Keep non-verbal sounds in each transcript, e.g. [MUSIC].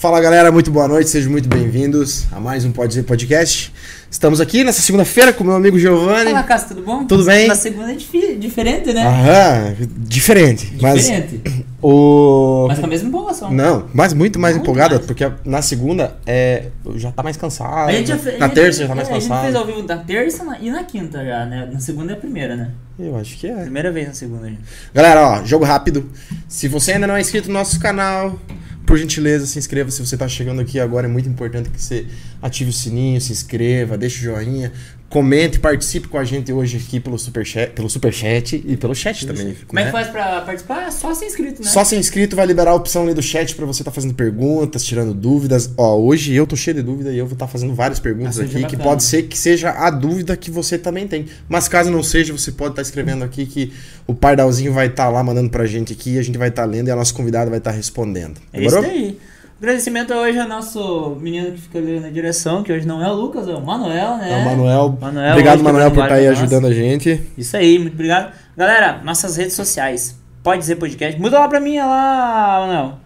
Fala galera, muito boa noite, sejam muito bem-vindos a mais um Pode Dizer Podcast. Estamos aqui nessa segunda-feira com meu amigo Giovanni. Fala, Cássio, tudo bom? Tudo bem? Na segunda é difi- diferente, né? Aham, diferente. Diferente. Mas o. Mas com a mesma empolgação. Não, mas muito mais Muito empolgada, mais. porque na segunda é, já tá mais cansado. Já na terça já tá mais é, A gente fez cansado. ao vivo na terça e na quinta já, né? Na segunda é a primeira, né? Eu acho que é. Primeira vez na segunda, gente. Galera, ó, jogo rápido. Se você ainda não é inscrito no nosso canal, por gentileza, se inscreva. Se você tá chegando aqui agora, é muito importante que você ative o sininho, se inscreva, deixe o joinha, comente, participe com a gente hoje aqui pelo superchat, pelo superchat e pelo chat também. Como é né? que faz pra participar? Só ser inscrito, né? Só ser inscrito vai liberar a opção ali do chat pra você estar fazendo perguntas, tirando dúvidas. Ó, hoje eu tô cheio de dúvida e eu vou estar fazendo várias perguntas aqui, que pode ser que seja a dúvida que você também tem. Mas caso não seja, você pode estar escrevendo aqui que o Pardalzinho vai estar lá mandando pra gente aqui, a gente vai estar lendo e a nossa convidada vai estar respondendo. É isso Demorou? Agradecimento hoje ao nosso menino que fica ali na direção, que hoje não é o Lucas, é o Manuel, né? É o Manuel. Manuel Obrigado, Manuel, por quebrando estar aí pra nós. ajudando a gente. Isso aí, muito obrigado. Galera, nossas redes sociais. Pode dizer podcast. Muda lá pra mim lá, Manuel.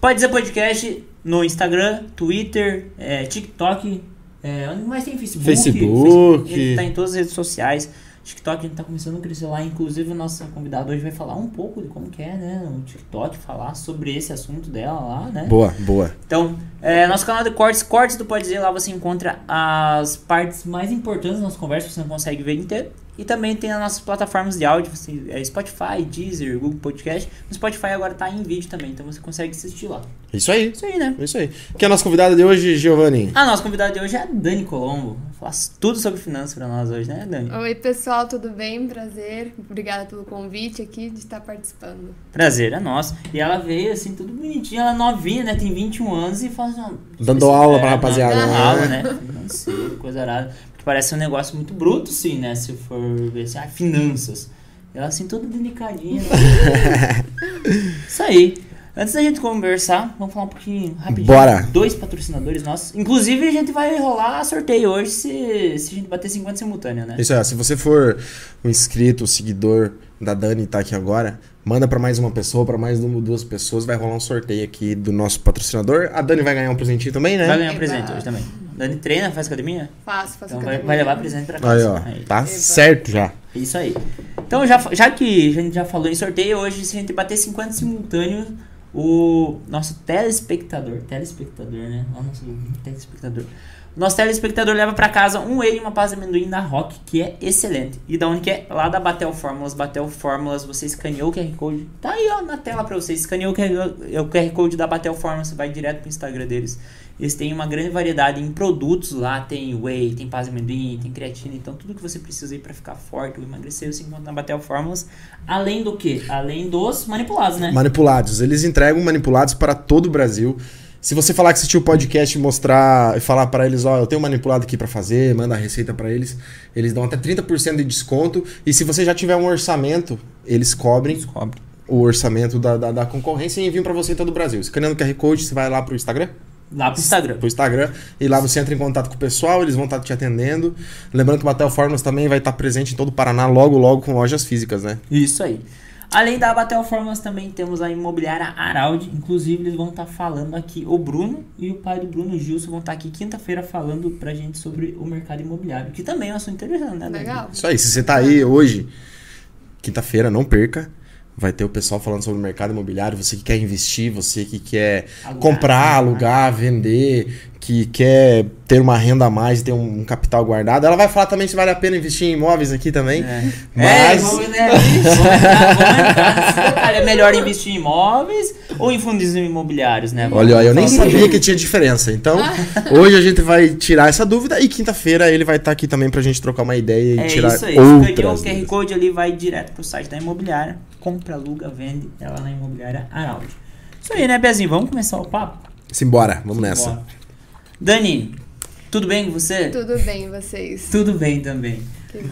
Pode dizer podcast no Instagram, Twitter, é, TikTok. É, onde mais tem Facebook? Facebook. Ele tá em todas as redes sociais. TikTok a gente tá começando a crescer lá. Inclusive, a nossa convidada hoje vai falar um pouco de como que é, né? O TikTok, falar sobre esse assunto dela lá, né? Boa, boa. Então, é, nosso canal de cortes, cortes do Pode Dizer, lá você encontra as partes mais importantes da nossa conversa, você não consegue ver inteiro. E também tem as nossas plataformas de áudio, você, é Spotify, Deezer, Google Podcast. No Spotify agora tá em vídeo também, então você consegue assistir lá. Isso aí. Isso aí, né? Isso aí. Quem é a nossa convidada de hoje, Giovanni? A nossa convidada de hoje é a Dani Colombo. Faz tudo sobre finanças pra nós hoje, né, Dani? Oi, pessoal, tudo bem? Prazer. Obrigada pelo convite aqui de estar participando. Prazer é nosso. E ela veio assim, tudo bonitinha, ela é novinha, né? Tem 21 anos e faz uma. Dando aula pra rapaziada, Dando né? aula, né? Financeiro, coisa arada. Parece um negócio muito bruto, sim, né? Se for ver assim, ah, finanças. Ela assim, toda delicadinha. né? [LAUGHS] Isso aí. Antes da gente conversar, vamos falar um pouquinho rapidinho. Bora. Dois patrocinadores nossos. Inclusive, a gente vai rolar sorteio hoje se, se a gente bater 50 simultâneo, né? Isso aí, se você for um inscrito, um seguidor da Dani tá aqui agora, manda pra mais uma pessoa, pra mais uma, duas pessoas, vai rolar um sorteio aqui do nosso patrocinador. A Dani vai ganhar um presentinho também, né? Vai ganhar um presente hoje também. Dani treina, faz academia? Faço, faço Então vai, academia. vai levar presente pra casa. Aí, ó, Aí. tá Eba. certo já. Isso aí. Então, já, já que a gente já falou em sorteio, hoje, se a gente bater 50 simultâneos, o nosso telespectador, telespectador, né? Ó, nosso telespectador. Nosso telespectador leva pra casa um whey e uma pasta de amendoim da Rock, que é excelente. E da onde que é? Lá da Batel Fórmulas. Batel Fórmulas, você escaneou o QR Code. Tá aí, ó, na tela pra você. Escaneou o QR, Code da Batel Fórmulas, você vai direto pro Instagram deles. Eles têm uma grande variedade em produtos lá. Tem whey, tem pasta de amendoim, tem creatina. Então, tudo que você precisa aí pra ficar forte ou emagrecer, você encontra na Batel Fórmulas. Além do que? Além dos manipulados, né? Manipulados. Eles entregam manipulados para todo o Brasil. Se você falar que assistiu o podcast e mostrar e falar para eles, ó, eu tenho um manipulado aqui para fazer, manda a receita para eles, eles dão até 30% de desconto. E se você já tiver um orçamento, eles cobrem Descobre. o orçamento da, da, da concorrência e enviam para você em todo o Brasil. Escaneando o QR Code, você vai lá pro Instagram, Lá pro Instagram. pro Instagram, e lá você entra em contato com o pessoal, eles vão estar te atendendo. Lembrando que o Batel Fórmulas também vai estar presente em todo o Paraná, logo, logo com lojas físicas, né? Isso aí. Além da Batel Fórmulas, também temos a imobiliária Araldi. Inclusive, eles vão estar falando aqui. O Bruno e o pai do Bruno, Gilson, vão estar aqui quinta-feira falando pra gente sobre o mercado imobiliário. Que também é um assunto interessante, né? Legal. Isso aí, se você tá aí hoje, quinta-feira, não perca. Vai ter o pessoal falando sobre o mercado imobiliário, você que quer investir, você que quer Alugar, comprar, comprar. alugar, vender, que quer ter uma renda a mais ter um, um capital guardado. Ela vai falar também se vale a pena investir em imóveis aqui também. É, Mas- vamos, né, vamos vamos. É melhor investir em imóveis ou em fundos imobiliários, né? Olha, ó, eu nem Vamos sabia que tinha diferença. Então, [LAUGHS] hoje a gente vai tirar essa dúvida e quinta-feira ele vai estar aqui também pra gente trocar uma ideia e É tirar isso aí. Escaneou o outras. QR. Code ali, vai direto pro site da imobiliária. Compra, aluga, vende. Ela na imobiliária Araldi. Isso aí, né, Pezinho? Vamos começar o papo? Simbora, vamos nessa. Dani, tudo bem com você? Tudo bem, vocês? Tudo bem também.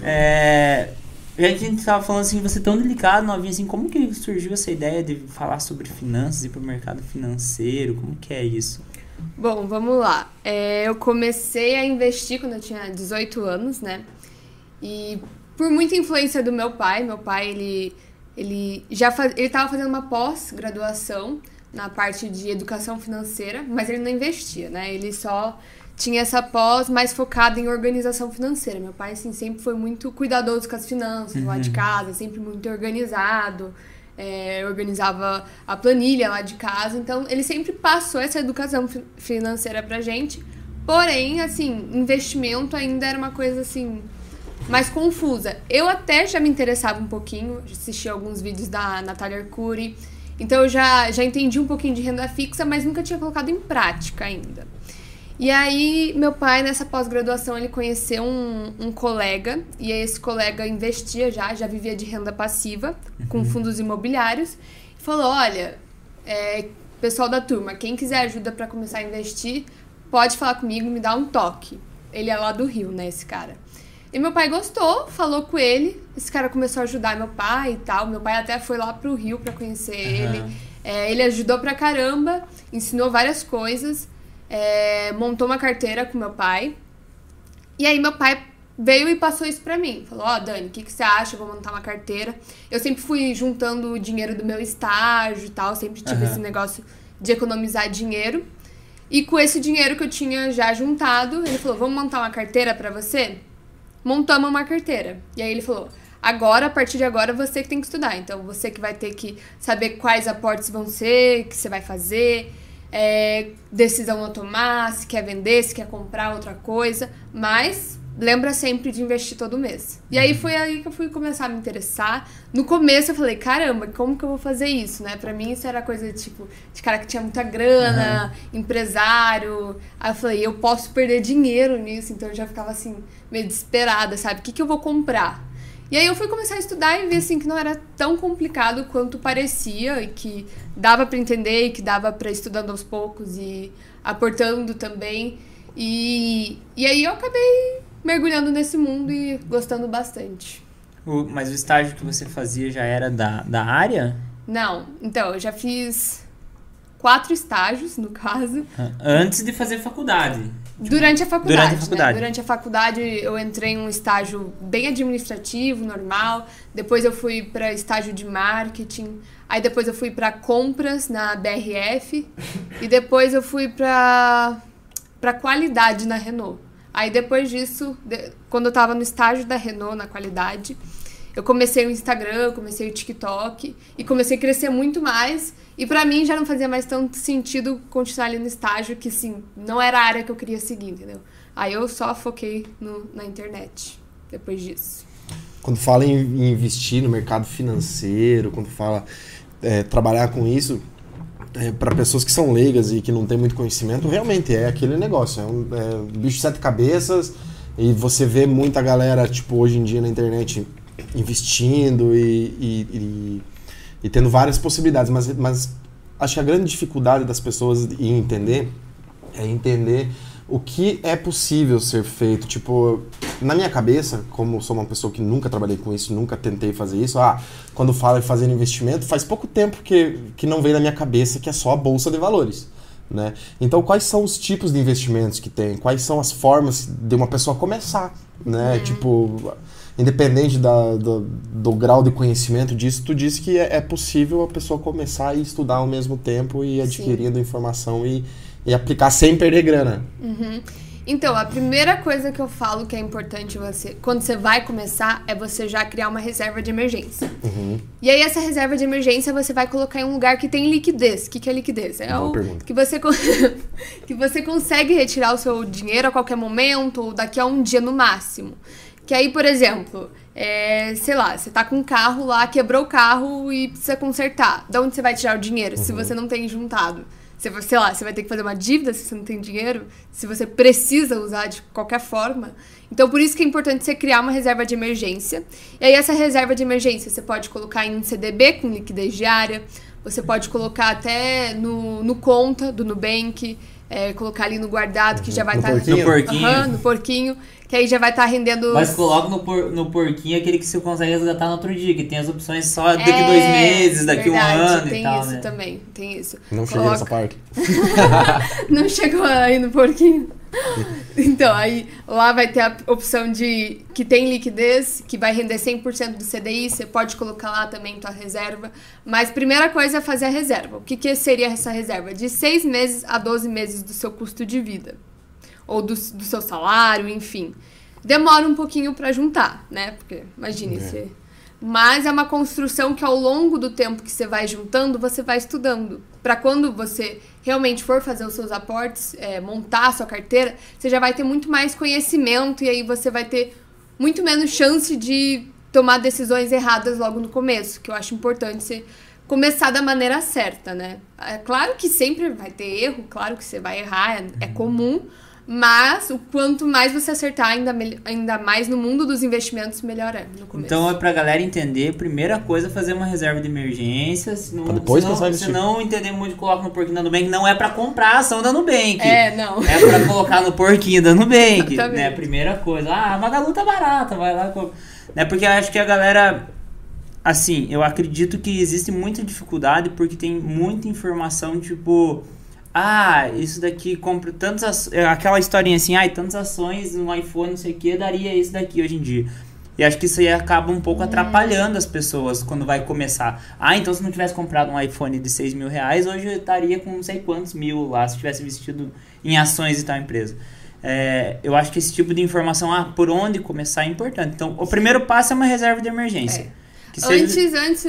É, a gente tava falando assim, você tão delicado, novinha, assim, como que surgiu essa ideia de falar sobre finanças e pro mercado financeiro? Como que é isso? Bom, vamos lá. É, eu comecei a investir quando eu tinha 18 anos, né? E por muita influência do meu pai, meu pai, ele, ele já faz, ele tava fazendo uma pós-graduação na parte de educação financeira, mas ele não investia, né? Ele só tinha essa pós mais focada em organização financeira. Meu pai, assim, sempre foi muito cuidadoso com as finanças lá de casa, sempre muito organizado, é, organizava a planilha lá de casa. Então, ele sempre passou essa educação fi- financeira pra gente. Porém, assim, investimento ainda era uma coisa, assim, mais confusa. Eu até já me interessava um pouquinho, assisti alguns vídeos da Natália Arcuri. Então, eu já, já entendi um pouquinho de renda fixa, mas nunca tinha colocado em prática ainda. E aí, meu pai, nessa pós-graduação, ele conheceu um, um colega, e esse colega investia já, já vivia de renda passiva, com fundos imobiliários, e falou: olha, é, pessoal da turma, quem quiser ajuda para começar a investir, pode falar comigo, me dá um toque. Ele é lá do Rio, né, esse cara. E meu pai gostou, falou com ele, esse cara começou a ajudar meu pai e tal. Meu pai até foi lá pro Rio para conhecer ele. É, ele ajudou pra caramba, ensinou várias coisas é, montou uma carteira com meu pai. E aí meu pai veio e passou isso pra mim. Falou, ó, Dani, o que, que você acha? Eu vou montar uma carteira. Eu sempre fui juntando o dinheiro do meu estágio e tal, sempre tive Aham. esse negócio de economizar dinheiro. E com esse dinheiro que eu tinha já juntado, ele falou, vamos montar uma carteira pra você? Montamos uma carteira. E aí ele falou, agora, a partir de agora, você que tem que estudar. Então, você que vai ter que saber quais aportes vão ser, que você vai fazer, é, decisão a tomar, se quer vender, se quer comprar outra coisa. Mas lembra sempre de investir todo mês. E aí foi aí que eu fui começar a me interessar. No começo eu falei, caramba, como que eu vou fazer isso, né? Pra mim isso era coisa tipo de cara que tinha muita grana, empresário. Aí eu falei, eu posso perder dinheiro nisso, então eu já ficava assim meio desesperada, sabe? O que que eu vou comprar? E aí eu fui começar a estudar e vi assim que não era tão complicado quanto parecia e que dava pra entender e que dava pra ir estudando aos poucos e aportando também. E, e aí eu acabei mergulhando nesse mundo e gostando bastante. O- mas o estágio que você fazia já era da, da área? Não, então, eu já fiz quatro estágios, no caso. Antes de fazer faculdade. Durante a faculdade. Durante a faculdade. Né? Durante a faculdade eu entrei em um estágio bem administrativo, normal. Depois eu fui para estágio de marketing. Aí depois eu fui para compras na BRF. e depois eu fui para para qualidade na Renault. Aí depois disso, de- quando eu tava no estágio da Renault na qualidade, eu comecei o Instagram, comecei o TikTok e comecei a crescer muito mais. E pra mim já não fazia mais tanto sentido continuar ali no estágio, que sim, não era a área que eu queria seguir, entendeu? Aí eu só foquei no, na internet depois disso. Quando fala em em investir no mercado financeiro, quando fala é, trabalhar com isso, para pessoas que são leigas e que não têm muito conhecimento, realmente é aquele negócio. É um, é bicho de sete cabeças e você vê muita galera, tipo, hoje em dia na internet investindo e, e, e- e tendo várias possibilidades, mas, mas acho que a grande dificuldade das pessoas em entender é entender o que é possível ser feito. Tipo, na minha cabeça, como sou uma pessoa que nunca trabalhei com isso, nunca tentei fazer isso, ah, quando fala em fazer investimento, faz pouco tempo que, que não vem na minha cabeça que é só a bolsa de valores. Né? Então, quais são os tipos de investimentos que tem? Quais são as formas de uma pessoa começar? Né? Tipo, independente da, do, do grau de conhecimento disso, tu disse que é, é possível a pessoa começar e estudar ao mesmo tempo e adquirindo informação e, e aplicar sem perder grana. Então, a primeira coisa que eu falo que é importante você, quando você vai começar, é você já criar uma reserva de emergência. E aí, essa reserva de emergência você vai colocar em um lugar que tem liquidez. O que, que é liquidez? É Boa o pergunta. que você, [LAUGHS] que você consegue retirar o seu dinheiro a qualquer momento, ou daqui a um dia no máximo. Que aí, por exemplo, é, sei lá, você tá com um carro lá, quebrou o carro e precisa consertar. De onde você vai tirar o dinheiro se você não tem juntado? Você, vai- sei lá, você vai ter que fazer uma dívida se você não tem dinheiro, se você precisa usar de qualquer forma. Então, por isso que é importante você criar uma reserva de emergência. E aí, essa reserva de emergência você pode colocar em um CDB com liquidez diária, você pode colocar até no, no conta do Nubank, é, colocar ali no guardado, que já vai No estar. porquinho? No porquinho. No porquinho, que aí já vai estar rendendo. Mas coloca no, por, no porquinho aquele que você consegue resgatar no outro dia, que tem as opções só daqui É, dois meses, daqui verdade, um ano tem e tal, isso né? também, tem isso. Não cheguei Coloca- nessa parte. [LAUGHS] Não chegou aí no porquinho? [LAUGHS] Então, aí lá vai ter a opção de que tem liquidez, que vai render 100% do CDI, você pode colocar lá também tua reserva. Mas primeira coisa é fazer a reserva. O que, que seria essa reserva? De 6 meses a 12 meses do seu custo de vida. Ou do, do seu salário, enfim. Demora um pouquinho para juntar, né? Porque, imagine, É. você... Mas é uma construção que ao longo do tempo que você vai juntando, você vai estudando. Para quando você realmente for fazer os seus aportes, é, montar a sua carteira, você já vai ter muito mais conhecimento e aí você vai ter muito menos chance de tomar decisões erradas logo no começo, que eu acho importante você começar da maneira certa, né? É claro que sempre vai ter erro, claro que você vai errar, é, é comum, mas o quanto mais você acertar, ainda, ainda mais no mundo dos investimentos, melhor é no começo. Então é pra galera entender, primeira coisa é fazer uma reserva de emergência. Se não, Pra depois se não, pensar em se não entender muito, coloca no porquinho da Nubank. Não é pra comprar a ação da Nubank. É, não. É pra colocar no porquinho da Nubank. Exatamente. né? Primeira coisa. Ah, a Magalu tá barata, vai lá. e compra. Né? Porque eu acho que a galera. Assim, eu acredito que existe muita dificuldade porque tem muita informação, tipo. Ah, isso daqui compra tantas aç- é, aquela historinha assim, ai, tantas ações no iPhone, não sei o que, daria isso daqui hoje em dia. E acho que isso aí acaba um pouco atrapalhando as pessoas quando vai começar. Ah, então se não tivesse comprado um iPhone de 6 mil reais, hoje eu estaria com não sei quantos mil lá, se tivesse investido em ações e tal empresa. É, eu acho que esse tipo de informação, ah, por onde começar é importante. Então, o primeiro passo é uma reserva de emergência. É. Que seja- Antes, antes,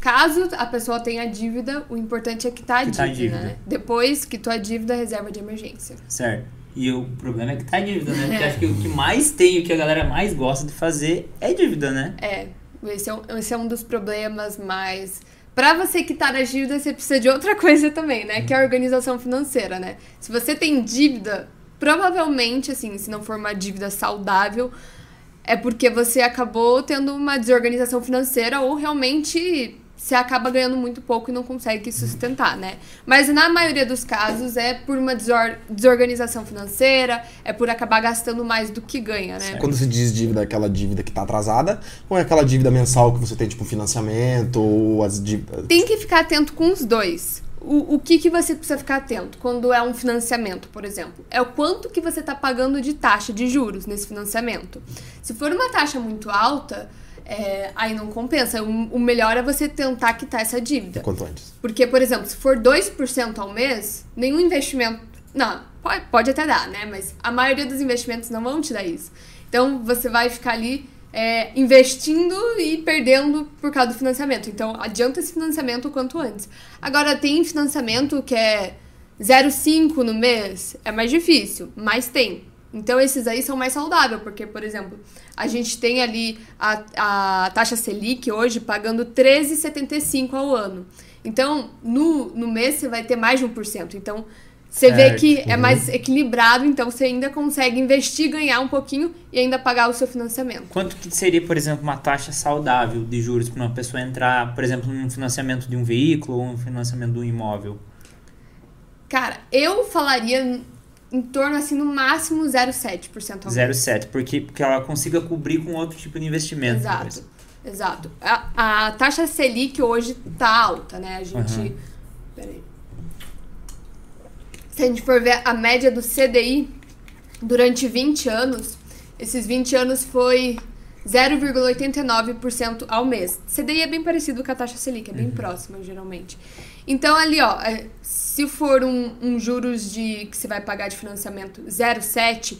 caso a pessoa tenha dívida, o importante é quitar a Quitar a dívida, dívida. né? Depois quitou a dívida, reserva de emergência. Certo. E o problema é que tá dívida, né? Porque É. acho que o que mais tem, o que a galera mais gosta de fazer é dívida, né? É, esse é um, esse é um dos problemas mais. Pra você quitar a dívida, você precisa de outra [LAUGHS] coisa também, né? Que é a organização financeira, né? Se você tem dívida, provavelmente, assim, se não for uma dívida saudável, é porque você acabou tendo uma desorganização financeira ou realmente você acaba ganhando muito pouco e não consegue sustentar, né? Mas na maioria dos casos é por uma desor- desorganização financeira, é por acabar gastando mais do que ganha, né? Quando se diz dívida, é aquela dívida que tá atrasada, ou é aquela dívida mensal que você tem, tipo, financiamento, ou as dívidas. Tem que ficar atento com os dois. O, o que, que você precisa ficar atento quando é um financiamento, por exemplo? É o quanto que você está pagando de taxa de juros nesse financiamento. Se for uma taxa muito alta, é, aí não compensa. O, o melhor é você tentar quitar essa dívida. Quanto antes. Porque, por exemplo, se for 2% ao mês, nenhum investimento. Não, pode, pode até dar, né? Mas a maioria dos investimentos não vão te dar isso. Então você vai ficar ali é, investindo e perdendo por causa do financiamento. Então adianta esse financiamento o quanto antes. Agora, tem financiamento que é 0,5 no mês, é mais difícil, mas tem. Então esses aí são mais saudáveis, porque, por exemplo, a gente tem ali a, a taxa Selic hoje pagando 13,75 ao ano. Então, no, no mês você vai ter mais de 1%. Então, você vê Certo. que é mais equilibrado, então você ainda consegue investir, ganhar um pouquinho e ainda pagar o seu financiamento. Quanto que seria, por exemplo, uma taxa saudável de juros para uma pessoa entrar, por exemplo, num financiamento de um veículo ou um financiamento de um imóvel? Cara, eu falaria em torno, assim, no máximo 0,7% ao mês. 0,7, porque, porque ela consiga cobrir com outro tipo de investimento. por Exato, exemplo. exato. A, a taxa Selic hoje tá alta, né? A gente. Aham. Peraí. Se a gente for ver a média do CDI durante 20 anos, esses 20 anos foi 0,89% ao mês. CDI é bem parecido com a taxa Selic, é bem próxima, geralmente. Então, ali, ó, é, se for um, um juros de que você vai pagar de financiamento 0,7,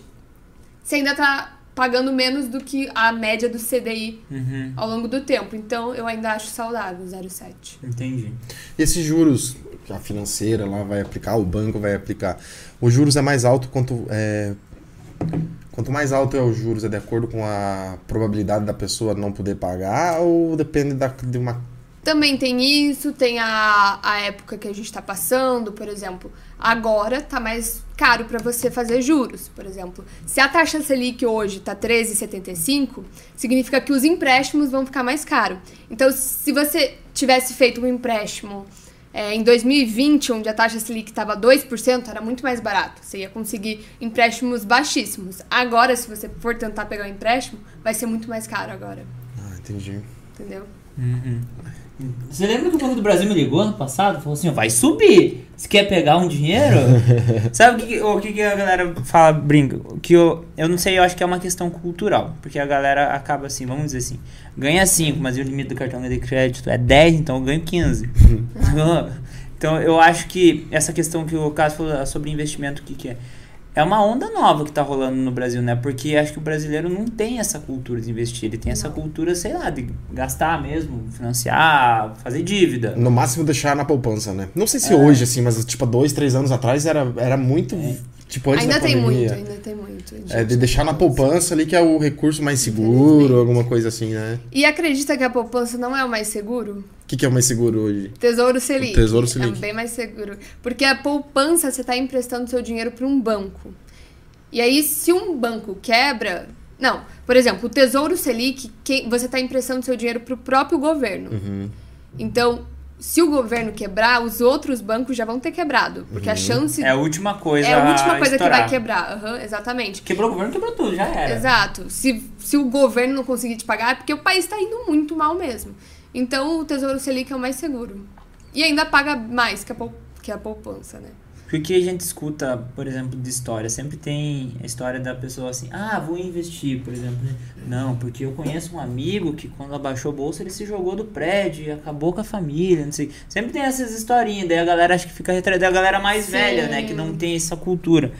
você ainda tá pagando menos do que a média do CDI Uhum, ao longo do tempo. Então, eu ainda acho saudável 0,7. entendi. E esses juros a financeira lá vai aplicar, o banco vai aplicar, os juros é mais alto quanto. É, quanto mais alto é os juros, é de acordo com a probabilidade da pessoa não poder pagar ou depende da, de uma. Também tem isso, tem a, a época que a gente está passando, por exemplo. Agora tá mais caro para você fazer juros, por exemplo. Se a taxa Selic hoje tá 13,75, significa que os empréstimos vão ficar mais caros. Então, se você tivesse feito um empréstimo é, em 2020, onde a taxa Selic estava 2%, era muito mais barato. Você ia conseguir empréstimos baixíssimos. Agora, se você for tentar pegar um empréstimo, vai ser muito mais caro agora. Ah, entendi. Entendeu? Uhum. Você lembra que o Banco do Brasil me ligou ano passado? Falou assim, vai subir. Você quer pegar um dinheiro? [LAUGHS] Sabe o que, o que, que a galera fala, brinca? Que eu, eu não sei, eu acho que é uma questão cultural. Porque a galera acaba assim, vamos dizer assim, ganha 5, mas o limite do cartão de crédito é 10, então eu ganho 15. [LAUGHS] então eu acho que essa questão que o Cássio falou sobre investimento, o que, que é? É uma onda nova que tá rolando no Brasil, né? Porque acho que o brasileiro não tem essa cultura de investir, ele tem essa cultura, sei lá, de gastar mesmo, financiar, fazer dívida. No máximo deixar na poupança, né? Não sei se é. hoje, assim, mas tipo, dois, três anos atrás era, era muito. É. Tipo, antes ainda da tem pandemia. muito, ainda tem muito. É, de deixar na poupança ali que é o recurso mais seguro, alguma coisa assim, né? E acredita que a poupança não é o mais seguro? O que, que é o mais seguro hoje? Tesouro Selic. O Tesouro Selic. É bem mais seguro. Porque a poupança, você está emprestando seu dinheiro para um banco. E aí, se um banco quebra. Não, por exemplo, o Tesouro Selic, você está emprestando seu dinheiro para o próprio governo. Uhum. Então, se o governo quebrar, os outros bancos já vão ter quebrado. Porque Uhum. a chance. É a última coisa É a última coisa estourar. que vai quebrar. Aham, exatamente. Quebrou o governo, quebrou tudo, já era. Exato. Se, se o governo não conseguir te pagar, é porque o país está indo muito mal mesmo. Então, o Tesouro Selic é o mais seguro. E ainda paga mais que a, pou- que a poupança, né? Porque a gente escuta, por exemplo, de história, sempre tem a história da pessoa assim, ah, vou investir, por exemplo. Não, porque eu conheço um amigo que quando abaixou a bolsa ele se jogou do prédio e acabou com a família, não sei. Sempre tem essas historinhas, daí a galera acha que fica retraída, a galera mais Sim. velha, né, que não tem essa cultura.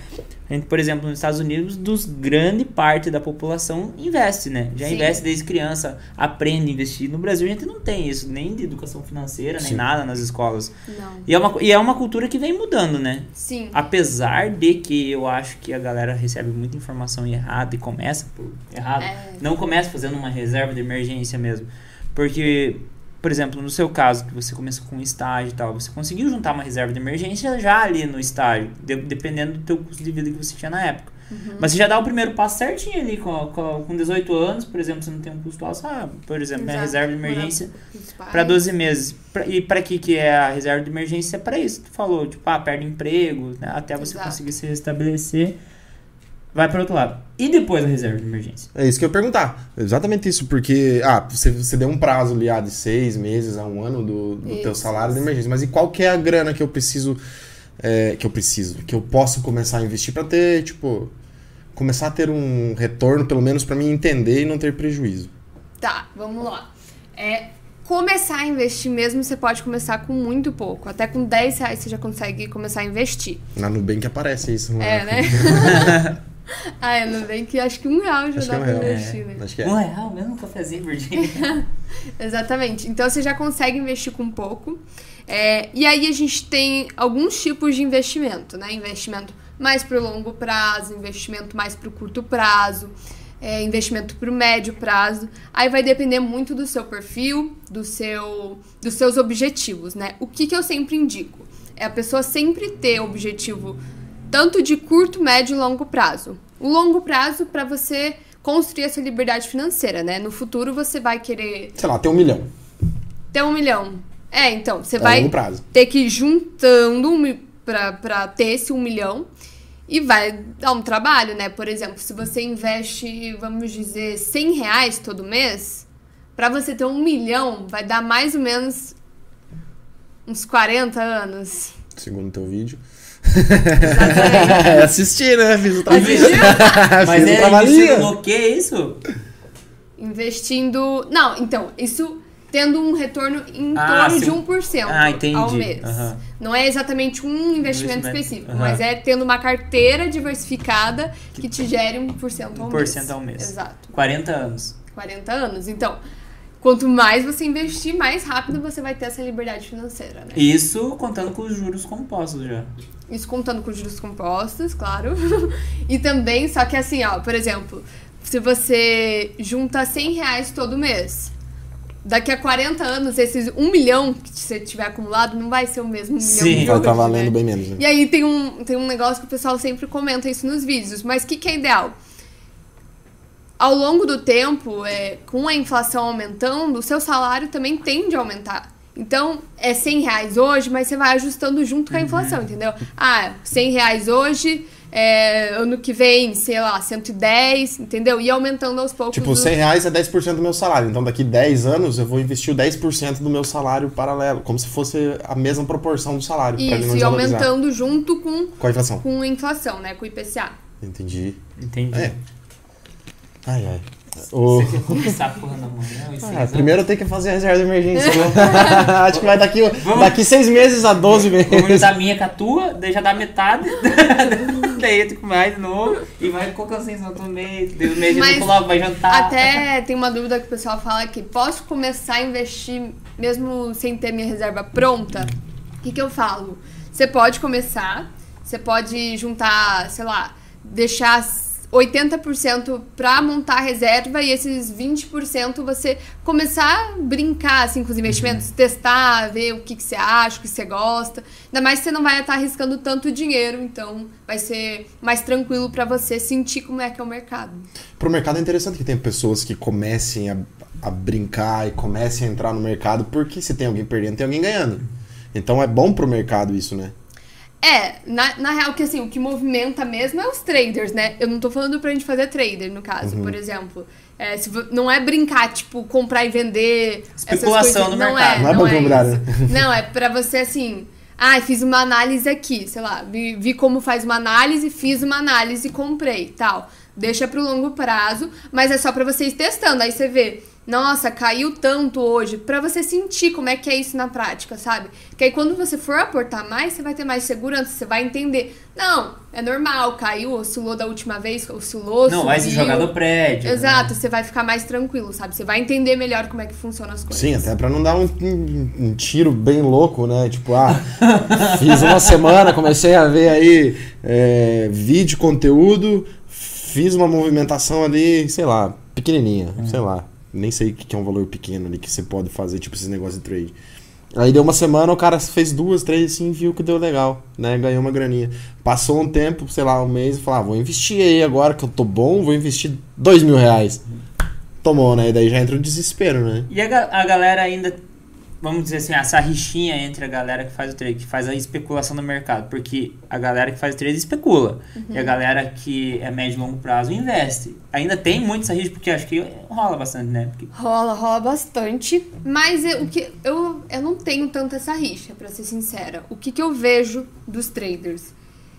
A gente, por exemplo, nos Estados Unidos, dos grande parte da população investe, né? Já Sim. investe desde criança, aprende a investir. No Brasil a gente não tem isso, nem de educação financeira, nem Sim. nada nas escolas. Não. E é, uma, e é uma cultura que vem mudando, né? Sim. Apesar de que eu acho que a galera recebe muita informação errada e começa por errado. É. Não começa fazendo uma reserva de emergência mesmo. Porque, por exemplo, no seu caso, que você começou com um estágio e tal, você conseguiu juntar uma reserva de emergência já ali no estágio, de- dependendo do teu custo de vida que você tinha na época. Uhum. Mas você já dá o primeiro passo certinho ali, com, com, com 18 anos, por exemplo, você não tem um custo alto, ah, por exemplo, minha Exato. reserva de emergência para 12 meses. Pra- e para que que é a reserva de emergência? É para isso. Tu falou, tipo, ah, perde emprego, né? até você Exato. conseguir se restabelecer. Vai para outro lado. E depois a reserva de emergência? É isso que eu ia perguntar. Exatamente isso, porque, ah, você, você deu um prazo ali, ah, de seis meses a um ano do, do teu salário de emergência. Mas e qual que é a grana que eu preciso, é, que eu preciso, que eu posso começar a investir pra ter, tipo, começar a ter um retorno, pelo menos pra mim entender e não ter prejuízo? Tá, vamos lá. É, começar a investir mesmo, você pode começar com muito pouco. Até com 10 reais você já consegue começar a investir. Na Nubank aparece isso. não É, né? [LAUGHS] ah, é, no bem que acho que um real já Acho dá é um pra real. investir, né? Acho que é. Um real mesmo, um cafezinho verdinho. Exatamente. Então você já consegue investir com pouco. É, e aí a gente tem alguns tipos de investimento, né? Investimento mais para o longo prazo, investimento mais para o curto prazo, é, investimento para o médio prazo. Aí vai depender muito do seu perfil, do seu, dos seus objetivos, né? O que, que eu sempre indico? É a pessoa sempre ter objetivo tanto de curto, médio e longo prazo. O longo prazo para você construir a sua liberdade financeira, né? No futuro você vai querer Sei lá, tem um milhão. ter um milhão. É, então, você É vai ter que ir juntando um pra ter esse um milhão e vai dar um trabalho, né? Por exemplo, se você investe, vamos dizer, 100 reais todo mês, pra você ter um milhão, vai dar mais ou menos uns 40 anos. Segundo o teu vídeo. Exatamente. [LAUGHS] Assisti, né? Fiz o Assistiu? Mas [LAUGHS] Fiz o é trabalhinho. investido no que isso? Investindo. Não, então, isso tendo um retorno em Ah, torno sim. de 1% Ah, entendi. ao mês. Aham. Não é exatamente um investimento Investimento. específico, Aham. mas é tendo uma carteira diversificada que te gere 1% ao 1% mês. ao mês. Exato. 40 anos. 40 anos. Então, quanto mais você investir, mais rápido você vai ter essa liberdade financeira, né? Isso contando com os juros compostos já. Isso contando com juros compostos, claro. [LAUGHS] e também, só que assim, ó, por exemplo, se você junta 100 reais todo mês, daqui a 40 anos, esses 1 milhão que você tiver acumulado não vai ser o mesmo 1 Sim. milhão de Vai hoje, estar valendo né? bem menos, né? E aí tem um, tem um negócio que o pessoal sempre comenta isso nos vídeos, mas o que, que é ideal? Ao longo do tempo, é, com a inflação aumentando, o seu salário também tende a aumentar. Então, é 100 reais hoje, mas você vai ajustando junto com a inflação, entendeu? Ah, 100 reais hoje, é, ano que vem, sei lá, 110, entendeu? E aumentando aos poucos. Tipo, o- 100 reais é 10% do meu salário. Então, daqui 10 anos, eu vou investir o 10% do meu salário paralelo. Como se fosse a mesma proporção do salário. Isso, e aumentando junto com, Com a inflação. com a inflação, né? Com o IPCA. Entendi. Entendi. É. Ai, ai. O... Você quer começar a porra na manhã? seis Ah, anos? primeiro eu tenho que fazer a reserva de emergência. [LAUGHS] né? [LAUGHS] Acho que vai daqui, Vamos- daqui seis meses a 12 Vamos meses. juntar a minha com a tua, daí já dá metade, [LAUGHS] daí entra com mais de novo, e vai colocando assim só no meio, daí no meio a gente Mas coloca, vai jantar. Até tem uma dúvida que o pessoal fala que posso começar a investir mesmo sem ter minha reserva pronta? O que, que eu falo? Você pode começar, você pode juntar, sei lá, deixar 80% pra montar a reserva e esses 20% você começar a brincar assim com os investimentos, testar, ver o que, que você acha, o que você gosta. Ainda mais que você não vai estar arriscando tanto dinheiro, então vai ser mais tranquilo pra você sentir como é que é o mercado. Pro mercado é interessante que tenha pessoas que comecem a, a brincar e comecem a entrar no mercado, porque se tem alguém perdendo, tem alguém ganhando. Então é bom pro mercado isso, né? É, na, na real que assim, o que movimenta mesmo é os traders, né? Eu não tô falando pra gente fazer trader, no caso, Uhum. por exemplo. É, se não é brincar, tipo, comprar e vender. Especulação no não mercado. É, Não é não é isso. Não, é pra você assim. Ah, fiz uma análise aqui, sei lá, vi, vi como faz uma análise, fiz uma análise e comprei, tal. Deixa pro longo prazo, mas é só pra você ir testando. Aí você vê, nossa, caiu tanto hoje, pra você sentir como é que é isso na prática, sabe? Que aí quando você for aportar mais, você vai ter mais segurança, você vai entender. Não, é normal, caiu, oscilou da última vez, oscilou, Não, vai se subiu. jogar do prédio. Exato, você vai ficar mais tranquilo, sabe? Você vai entender melhor como é que funcionam as coisas. Sim, até pra não dar um, um- um tiro bem louco, né? Tipo, ah, [LAUGHS] fiz uma semana, comecei a ver aí é, vídeo, conteúdo, fiz uma movimentação ali, sei lá, pequenininha, sei lá. Nem sei o que é um valor pequeno ali que você pode fazer, tipo, esses negócios de trade. Aí deu uma semana, o cara fez duas, três assim, viu que deu legal, né? Ganhou uma graninha. Passou um tempo, sei lá, um mês, e falou, ah, vou investir aí agora que eu tô bom, vou investir dois mil reais. Tomou, né? E daí já entra o desespero, né? E a, a galera ainda, vamos dizer assim, essa rixinha entre a galera que faz o trade, que faz a especulação no mercado. Porque a galera que faz o trade especula. E a galera que é médio e longo prazo investe. Ainda tem muito essa rixa, porque acho que rola bastante, né? Porque Rola, rola bastante. Mas eu, o que, eu, eu não tenho tanto essa rixa, pra ser sincera. O que, que eu vejo dos traders?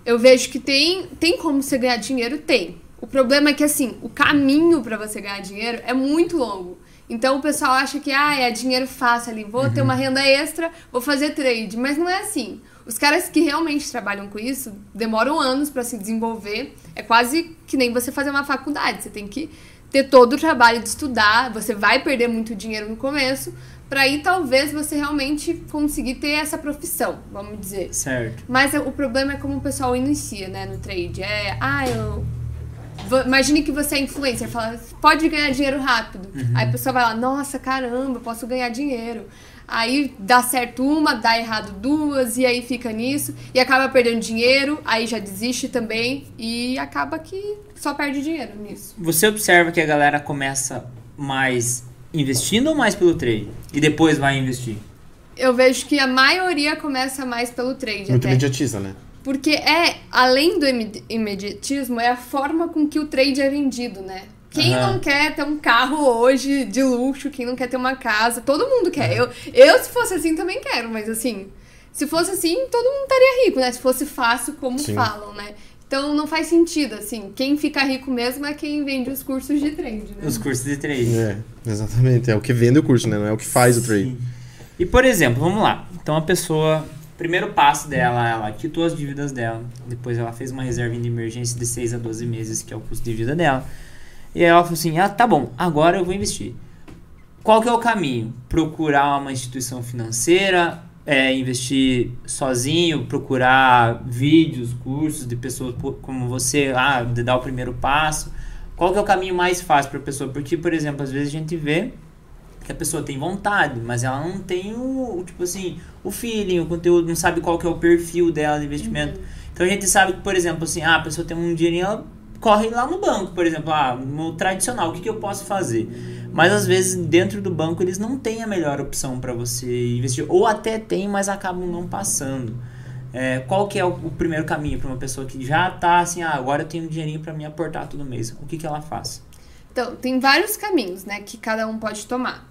Eu vejo que tem, tem como você ganhar dinheiro? Tem. O problema é que, assim, o caminho pra você ganhar dinheiro é muito longo. Então o pessoal acha que, ah, é dinheiro fácil ali, vou ter uma renda extra, vou fazer trade. Mas não é assim. Os caras que realmente trabalham com isso demoram anos pra se desenvolver. É quase que nem você fazer uma faculdade. Você tem que ter todo o trabalho de estudar, você vai perder muito dinheiro no começo, pra aí talvez você realmente conseguir ter essa profissão, vamos dizer. certo. Mas o problema é como o pessoal inicia, né, no trade. É, ah, eu. Imagine que você é influencer, fala, pode ganhar dinheiro rápido. Aí a pessoa vai lá, nossa, caramba, posso ganhar dinheiro. Aí dá certo uma, dá errado duas, e aí fica nisso, e acaba perdendo dinheiro, aí já desiste também, e acaba que só perde dinheiro nisso. Você observa que a galera começa mais investindo ou mais pelo trade? E depois vai investir? Eu vejo que a maioria começa mais pelo trade Muito até. imediatista, né? Porque é, além do ime- imediatismo, é a forma com que o trade é vendido, né? Quem Aham. não quer ter um carro hoje de luxo, quem não quer ter uma casa, todo mundo quer. Eu, eu, se fosse assim, também quero, mas assim, se fosse assim, todo mundo estaria rico, né? Se fosse fácil, como Sim. falam, né? Então não faz sentido, assim. Quem fica rico mesmo é quem vende os cursos de trade, né? Os cursos de trade. É, exatamente. É o que vende o curso, né? Não é o que faz o trade. Sim. E por exemplo, vamos lá. Então a pessoa, primeiro passo dela, ela quitou as dívidas dela. Depois ela fez uma reserva de emergência de 6 a 12 meses, que é o custo de vida dela. E ela falou assim: "Ah, tá bom, agora eu vou investir". Qual que é o caminho? Procurar uma instituição financeira, é, investir sozinho, procurar vídeos, cursos de pessoas como você, ah, de dar o primeiro passo. Qual que é o caminho mais fácil para a pessoa? Porque, por exemplo, às vezes a gente vê que a pessoa tem vontade, mas ela não tem o, tipo assim, o feeling, o conteúdo, não sabe qual que é o perfil dela de investimento. Então a gente sabe que, por exemplo, assim, ah, a pessoa tem um dinheirinho, ela corre lá no banco, por exemplo, ah, no tradicional, o que, que eu posso fazer? Mas às vezes dentro do banco eles não têm a melhor opção para você investir, ou até tem, mas acabam não passando. É, qual que é o, o primeiro caminho para uma pessoa que já tá assim, ah, agora eu tenho um dinheirinho para me aportar todo mês? O que, que ela faz? Então, tem vários caminhos, né, que cada um pode tomar.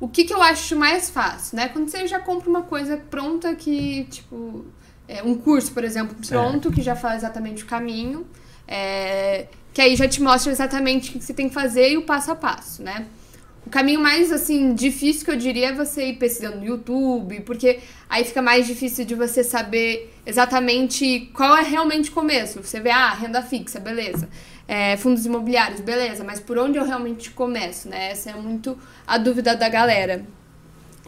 O que, que eu acho mais fácil, né? Quando você já compra uma coisa pronta que, tipo, é, um curso, por exemplo, pronto, certo. que já faz exatamente o caminho, é, que aí já te mostra exatamente o que você tem que fazer e o passo a passo, né? O caminho mais, assim, difícil que eu diria é você ir pesquisando no YouTube, porque aí fica mais difícil de você saber exatamente qual é realmente o começo. Você vê, ah, renda fixa, beleza. É, fundos imobiliários, beleza, mas por onde eu realmente começo, né? Essa é muito a dúvida da galera.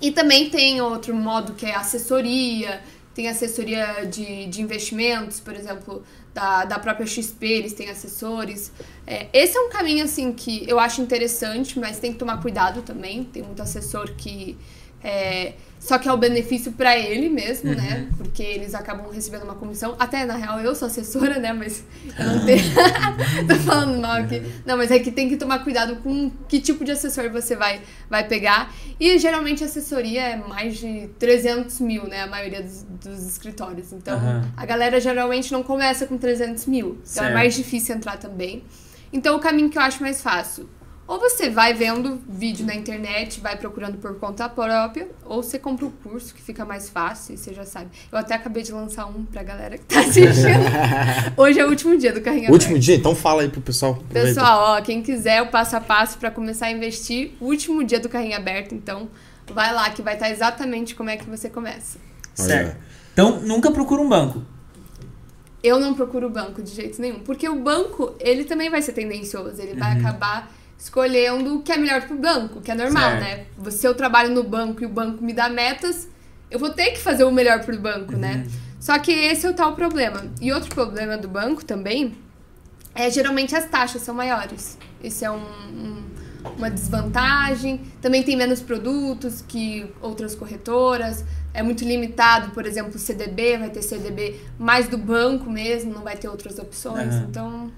E também tem outro modo que é assessoria, tem assessoria de, de investimentos, por exemplo, da, da própria XP, eles têm assessores. É, esse é um caminho, assim, que eu acho interessante, mas tem que tomar cuidado também. Tem muito assessor que é, só que é o benefício para ele mesmo, né? uhum. né? Porque eles acabam recebendo uma comissão. Até, na real, eu sou assessora, né? Mas eu não tenho... [LAUGHS] Tô falando mal aqui. Não, mas é que tem que tomar cuidado com que tipo de assessor você vai, vai pegar. E, geralmente, a assessoria é mais de 300 mil, né? A maioria dos, dos escritórios. Então, uhum. a galera geralmente não começa com 300 mil. Então, certo. é mais difícil entrar também. Então, o caminho que eu acho mais fácil ou você vai vendo vídeo na internet, vai procurando por conta própria, ou você compra o curso que fica mais fácil, você já sabe. Eu até acabei de lançar um pra galera que tá [LAUGHS] assistindo. Hoje é o último dia do carrinho Último dia? Então fala aí pro pessoal. Pessoal, ó, quem quiser o passo a passo para começar a investir, último dia do carrinho aberto, então vai lá que vai estar exatamente como é que você começa. Certo. Então, nunca procura um banco. Eu não procuro o banco de jeito nenhum, porque o banco, ele também vai ser tendencioso, ele vai uhum. acabar escolhendo o que é melhor pro banco, que é normal, certo. né? Se eu trabalho no banco e o banco me dá metas, eu vou ter que fazer o melhor pro banco, né? uhum. né? Só que esse é o tal problema. E outro problema do banco também é geralmente as taxas são maiores. Isso é um, um, uma desvantagem. Também tem menos produtos que outras corretoras. É muito limitado, por exemplo, o CDB, vai ter CDB mais do banco mesmo, não vai ter outras opções. Uhum. Então.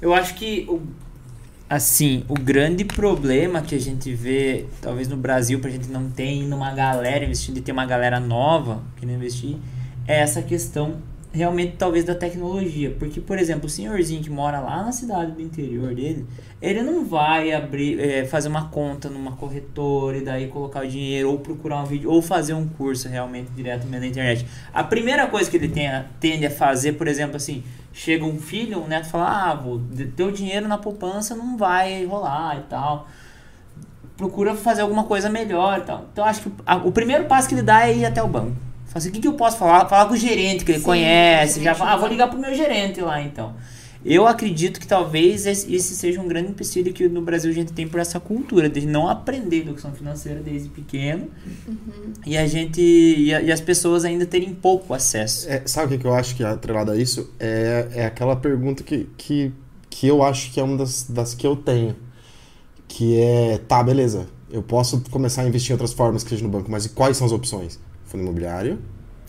Eu acho que o assim, o grande problema que a gente vê, talvez no Brasil, pra gente não ter indo uma galera investindo e ter uma galera nova que não investir, é essa questão realmente talvez da tecnologia. Porque, por exemplo, o senhorzinho que mora lá na cidade do interior dele, ele não vai abrir, é, fazer uma conta numa corretora e daí colocar o dinheiro, ou procurar um vídeo, ou fazer um curso realmente diretamente na internet. A primeira coisa que ele tem, tende a fazer, por exemplo, assim, chega um filho, um neto fala, ah, vô, teu dinheiro na poupança não vai rolar e tal. Procura fazer alguma coisa melhor e tal. Então acho que a, o primeiro passo que ele dá é ir até o banco. Fala assim, o que, que eu posso falar? Falar com o gerente que ele Sim, conhece. Já fala, ah, vou ligar pro meu gerente lá então. Eu acredito que talvez esse seja um grande empecilho que no Brasil a gente tem por essa cultura de não aprender educação financeira desde pequeno uhum. e a gente e, a, e, as pessoas ainda terem pouco acesso. É, sabe o que eu acho que é atrelado a isso? É, é aquela pergunta que, que, que eu acho que é uma das, das que eu tenho. Que é, tá, beleza, eu posso começar a investir em outras formas que seja no banco, mas e quais são as opções? Fundo imobiliário?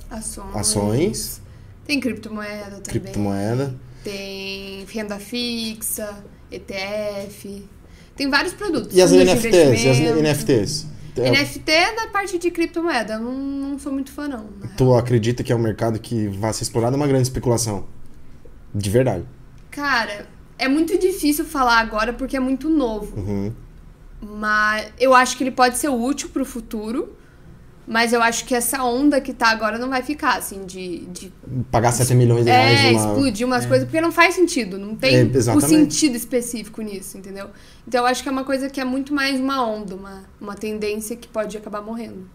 Ações. Ações. Tem criptomoeda também. Criptomoeda tem renda fixa, ETF. Tem vários produtos. E as NFTs? E as NFTs? NFT é da parte de criptomoeda. Eu não, não sou muito fã, não. Tu acredita que é um mercado que vai ser explorado uma grande especulação? De verdade. Cara, é muito difícil falar agora porque é muito novo. Uhum. Mas eu acho que ele pode ser útil pro futuro. Mas eu acho que essa onda que tá agora não vai ficar, assim, de. de Pagar 7 milhões de reais. É, uma... explodir umas é. coisas, porque não faz sentido. Não tem é, o sentido específico nisso, entendeu? Então eu acho que é uma coisa que é muito mais uma onda, uma, uma tendência que pode acabar morrendo.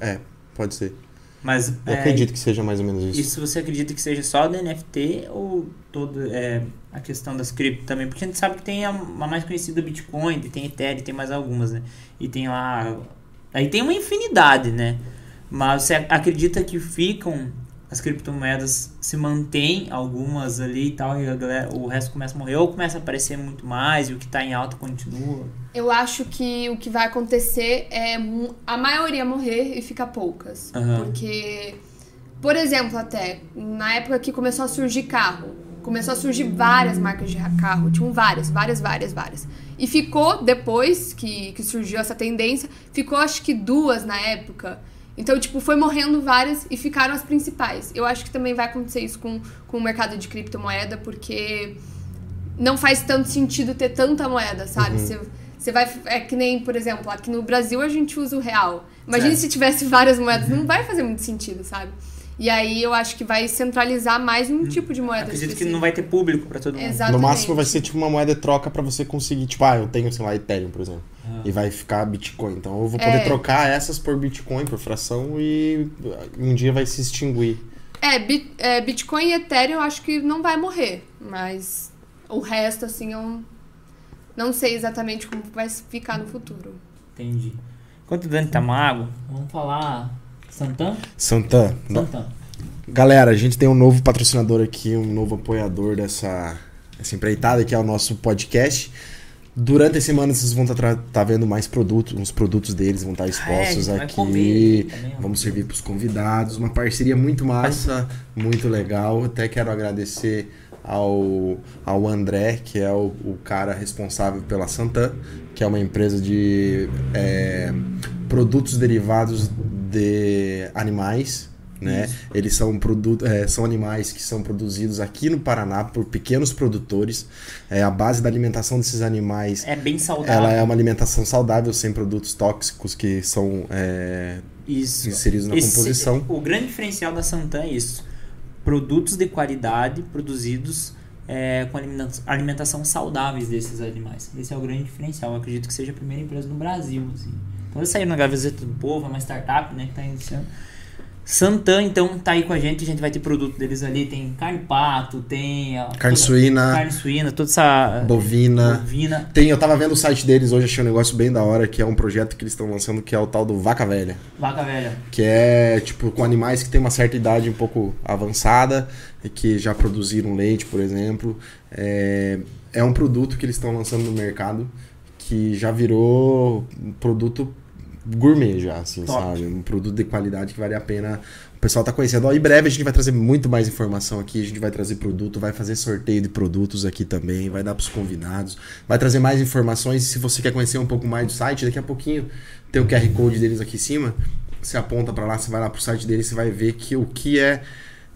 É, pode ser. Mas. Eu é, acredito que seja mais ou menos isso. Isso você acredita que seja só do NFT ou todo é, a questão das cripto também? Porque a gente sabe que tem a, a mais conhecida Bitcoin, tem Ethereum, tem mais algumas, né? E tem lá Aí tem uma infinidade, né? Mas você acredita que ficam as criptomoedas se mantêm algumas ali e tal e galera, o resto começa a morrer ou começa a aparecer muito mais e o que está em alta continua? Eu acho que o que vai acontecer é a maioria morrer e ficar poucas. Uhum. Porque, por exemplo, até na época que começou a surgir carro, começou a surgir várias marcas de carro, tinham várias, várias, várias, várias. E ficou, depois que, que surgiu essa tendência, ficou acho que duas na época. Então, tipo, foi morrendo várias e ficaram as principais. Eu acho que também vai acontecer isso com, com o mercado de criptomoeda, porque não faz tanto sentido ter tanta moeda, sabe? Você, você vai. É que nem, por exemplo, aqui no Brasil a gente usa o real. Imagina Certo. se tivesse várias moedas, não vai fazer muito sentido, sabe? E aí eu acho que vai centralizar mais um tipo de moeda. Acredito que específica. não vai ter público pra todo mundo. Exatamente. No máximo vai ser tipo uma moeda de troca pra você conseguir, tipo, ah, eu tenho, sei lá, Ethereum, por exemplo. E vai ficar Bitcoin. Então eu vou poder É. trocar essas por Bitcoin, por fração, e um dia vai se extinguir. É, Bit- é, Bitcoin e Ethereum eu acho que não vai morrer, mas o resto, assim, eu não sei exatamente como vai ficar no futuro. Entendi. Enquanto o Dani tá mago, vamos falar Santan? Santan, Santan. galera, a gente tem um novo patrocinador aqui, um novo apoiador dessa, dessa empreitada, que é o nosso podcast. Durante a semana vocês vão estar vendo mais produtos, uns produtos deles vão estar expostos É, vai aqui. comer também. Vamos servir para os convidados. Uma parceria muito massa, muito legal. Até quero agradecer ao, ao André, que é o, o cara responsável pela Santan, que é uma empresa de é, produtos derivados de animais. Né? Eles são, é, são animais que são produzidos aqui no Paraná por pequenos produtores. É, a base da alimentação desses animais É bem saudável. ela é uma alimentação saudável, sem produtos tóxicos que são é, Isso. inseridos na Esse- composição. O grande diferencial da Santan é isso. Produtos de qualidade produzidos é, com alimenta- alimentação saudáveis desses animais. Esse é o grande diferencial. Eu acredito que seja a primeira empresa no Brasil. Assim. Quando saiu na Gazeta do Povo, é uma startup né, que está iniciando. Santan, então, tá aí com a gente. A gente vai ter produto deles ali. Tem carne pato, tem... a- Carne toda- suína, Carne suína, toda essa... bovina. Bovina. Tem, eu tava vendo o site deles hoje, achei um negócio bem da hora, que é um projeto que eles estão lançando, que é o tal do Vaca Velha. Vaca velha. Que é, tipo, com animais que tem uma certa idade um pouco avançada e que já produziram leite, por exemplo. É, é um produto que eles estão lançando no mercado que já virou um produto gourmet já, assim, Top. sabe? Um produto de qualidade que vale a pena o pessoal tá conhecendo. Ó, em breve a gente vai trazer muito mais informação aqui, a gente vai trazer produto, vai fazer sorteio de produtos aqui também, vai dar pros convidados, vai trazer mais informações. Se você quer conhecer um pouco mais do site, daqui a pouquinho tem o QR Code deles aqui em cima. Você aponta para lá, você vai lá pro site deles, você vai ver que o que é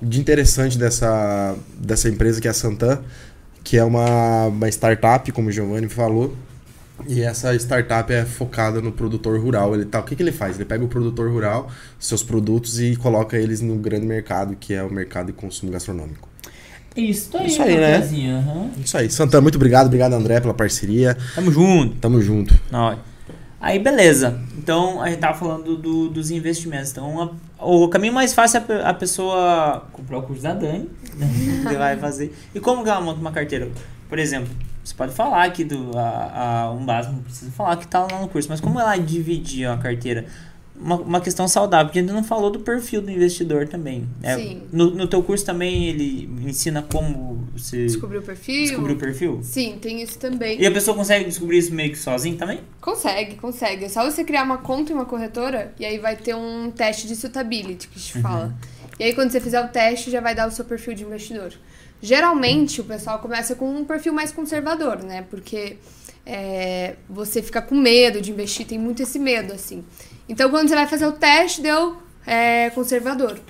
de interessante dessa, dessa empresa que é a Santan, que é uma, uma startup, como o Giovanni falou, e essa startup é focada no produtor rural. Ele tá, o que, que ele faz? Ele pega o produtor rural, seus produtos e coloca eles no grande mercado, que é o mercado de consumo gastronômico. Isso aí, Isso aí, né? aham. Isso aí. Santana, muito obrigado. Obrigado, André, pela parceria. Tamo junto. Tamo junto. Ó, Aí, beleza. Então, a gente tava falando do- dos investimentos. Então, a- o caminho mais fácil é a a pessoa comprar o curso da Dani, né? [LAUGHS] que vai fazer. E como que ela monta uma carteira? Por exemplo, você pode falar aqui do a, a, um básico, não precisa falar que tá lá no curso, mas como ela dividir a carteira? Uma, uma questão saudável, porque a gente não falou do perfil do investidor também. É, Sim. No, no teu curso também ele ensina como você Descobrir o perfil. descobrir o perfil? Sim, tem isso também. E a pessoa consegue descobrir isso meio que sozinho também? Consegue, consegue. É só você criar uma conta em uma corretora e aí vai ter um teste de suitability que te fala. E aí quando você fizer o teste, já vai dar o seu perfil de investidor. Geralmente o pessoal começa com um perfil mais conservador, né? Porque é, você fica com medo de investir, tem muito esse medo, assim. Então quando você vai fazer o teste, deu é, conservador.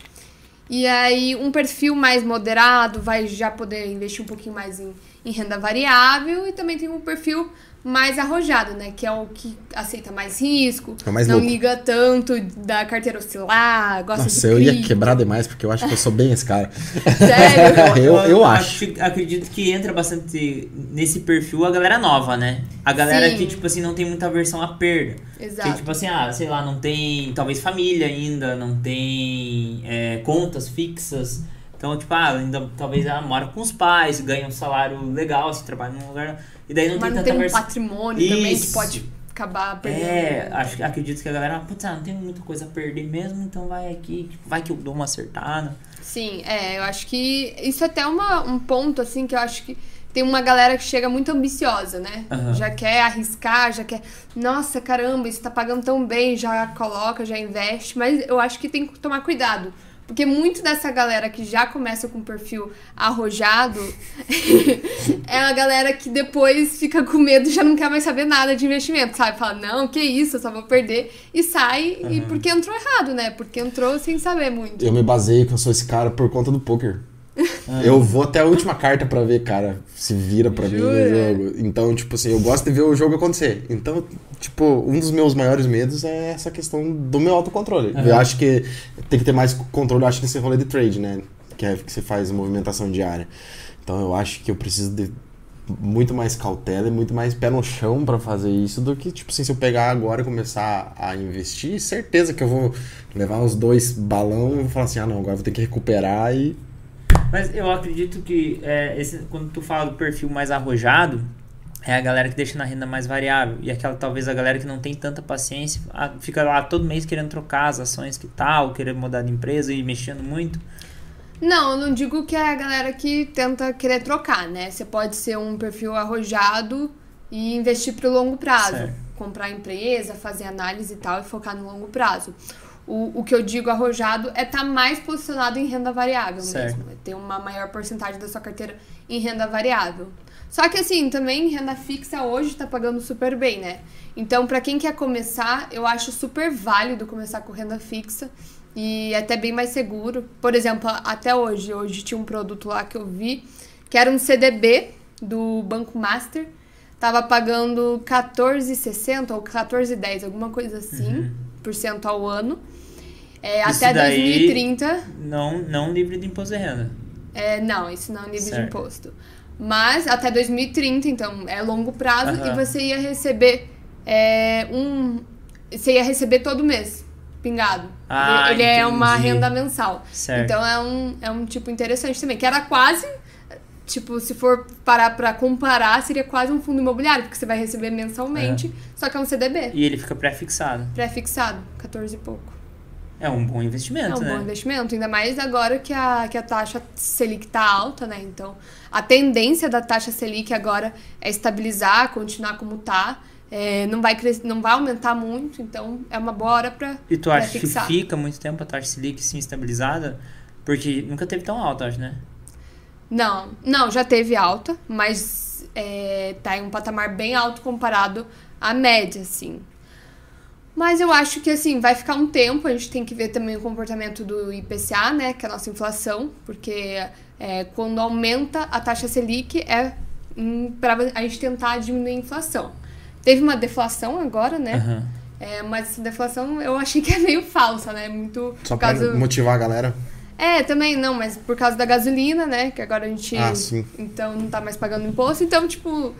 E aí, um perfil mais moderado vai já poder investir um pouquinho mais em, em renda variável e também tem um perfil mais arrojado, né? Que é o que aceita mais risco, É mais não louco. liga tanto da carteira oscilar, gosta Nossa, de eu ia quebrar demais, porque eu acho que eu sou bem esse cara. Sério? [LAUGHS] Eu- eu acho. Acredito que entra bastante nesse perfil a galera nova, né? A galera Sim. que, tipo assim, não tem muita aversão à perda. Exato. Que, tipo assim, ah, sei lá, não tem talvez família ainda, não tem é, contas fixas. Então, tipo, ah, ainda talvez ela mora com os pais, ganha um salário legal, se trabalha num lugar. E daí não Mas tem não tanta tem um aversão. patrimônio também que Isso. pode acabar perdendo. É, acho, acredito que a galera, putz, ah, não tem muita coisa a perder mesmo, então vai aqui, tipo, vai que eu dou uma acertada. Sim, é, eu acho que isso é até uma, um ponto, assim, que eu acho que tem uma galera que chega muito ambiciosa, né? Aham. Já quer arriscar, já quer, nossa, caramba, isso tá pagando tão bem, já coloca, já investe, mas eu acho que tem que tomar cuidado, Porque muito dessa galera que já começa com perfil arrojado [LAUGHS] é a galera que depois fica com medo e já não quer mais saber nada de investimento, sabe? Fala, não, que isso, eu só vou perder. E sai, e porque entrou errado, né? Porque entrou sem saber muito. Eu me baseio que eu sou esse cara por conta do poker. [LAUGHS] Eu vou até a última carta pra ver, cara, se vira pra mim no jogo. Então, tipo assim, eu gosto de ver o jogo acontecer. Então, tipo, um dos meus maiores medos é essa questão do meu autocontrole. Aham. Eu acho que tem que ter mais controle, acho, nesse rolê de trade, né? Que é que você faz movimentação diária. Então, eu acho que eu preciso de muito mais cautela e muito mais pé no chão pra fazer isso do que, tipo assim, se eu pegar agora e começar a investir, certeza que eu vou levar os dois balão e vou falar assim, ah não, agora eu vou ter que recuperar e Mas eu acredito que é, esse, quando tu fala do perfil mais arrojado, é a galera que deixa na renda mais variável. E aquela talvez a galera que não tem tanta paciência, fica lá todo mês querendo trocar as ações que tal, querendo mudar de empresa e mexendo muito. Não, eu não digo que é a galera que tenta querer trocar, né? Você pode ser um perfil arrojado e investir pro longo prazo. Certo. Comprar empresa, fazer análise e tal e focar no longo prazo. O, o que eu digo arrojado é estar mais posicionado em renda variável Certo. mesmo. É ter uma maior porcentagem da sua carteira em renda variável. Só que assim, também renda fixa hoje tá pagando super bem, né? Então, pra quem quer começar, eu acho super válido começar com renda fixa e é até bem mais seguro. Por exemplo, até hoje, hoje tinha um produto lá que eu vi que era um CDB do Banco Master, tava pagando 14,60 ou 14,10, alguma coisa assim, por cento ao ano. É, até daí- 2030. Não, não livre de imposto de renda. É, não, isso não é de Certo. imposto. Mas até 2030, então é longo prazo Aham. e você ia receber é, um. Você ia receber todo mês, pingado. Ah, ele é uma renda mensal. Certo. Então é um, é um tipo interessante também. Que era quase. Tipo, se for parar pra comparar, seria quase um fundo imobiliário, porque você vai receber mensalmente, só que é um CDB. E ele fica pré-fixado. Pré-fixado, 14 e pouco. É um bom É investimento, um né? bom investimento, ainda mais agora que a, que a taxa Selic tá alta, né? Então, a tendência da taxa Selic agora é estabilizar, continuar como tá. É, não, vai cres... não vai aumentar muito, então é uma boa hora pra, E tu acha que fica muito tempo a taxa Selic sim estabilizada? Porque nunca teve tão alta, acho, né? Não, não, já teve alta, mas é, tá em um patamar bem alto comparado à média, assim. Mas eu acho que, assim, vai ficar um tempo, a gente tem que ver também o comportamento do IPCA, né, que é a nossa inflação, porque é, quando aumenta a taxa Selic é para a gente tentar diminuir a inflação. Teve uma deflação agora, né, Aham. é, mas essa deflação eu achei que é meio falsa, né, muito Só causa... motivar a galera. É, também não, mas por causa da gasolina, né? Que agora a gente. Ah, sim. Então não tá mais pagando imposto. Então, tipo,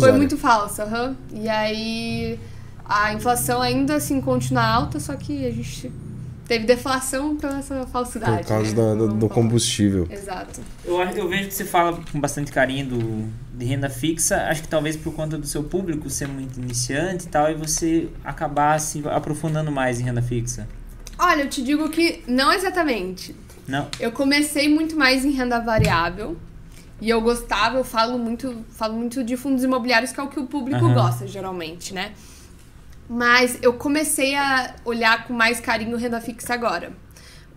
foi muito falsa. aham. E aí a inflação ainda assim continua alta, só que a gente teve deflação pela essa falsidade. Por causa né? da- do, falar. combustível. Exato. Eu, acho- eu vejo que você fala com bastante carinho do, de renda fixa. Acho que talvez por conta do seu público ser muito iniciante e tal, e você acabar se aprofundando mais em renda fixa. Olha, eu te digo que não exatamente. Não? Eu comecei muito mais em renda variável. E eu gostava, eu falo muito, falo muito de fundos imobiliários, que é o que o público Aham. gosta, geralmente, né? Mas eu comecei a olhar com mais carinho renda fixa agora.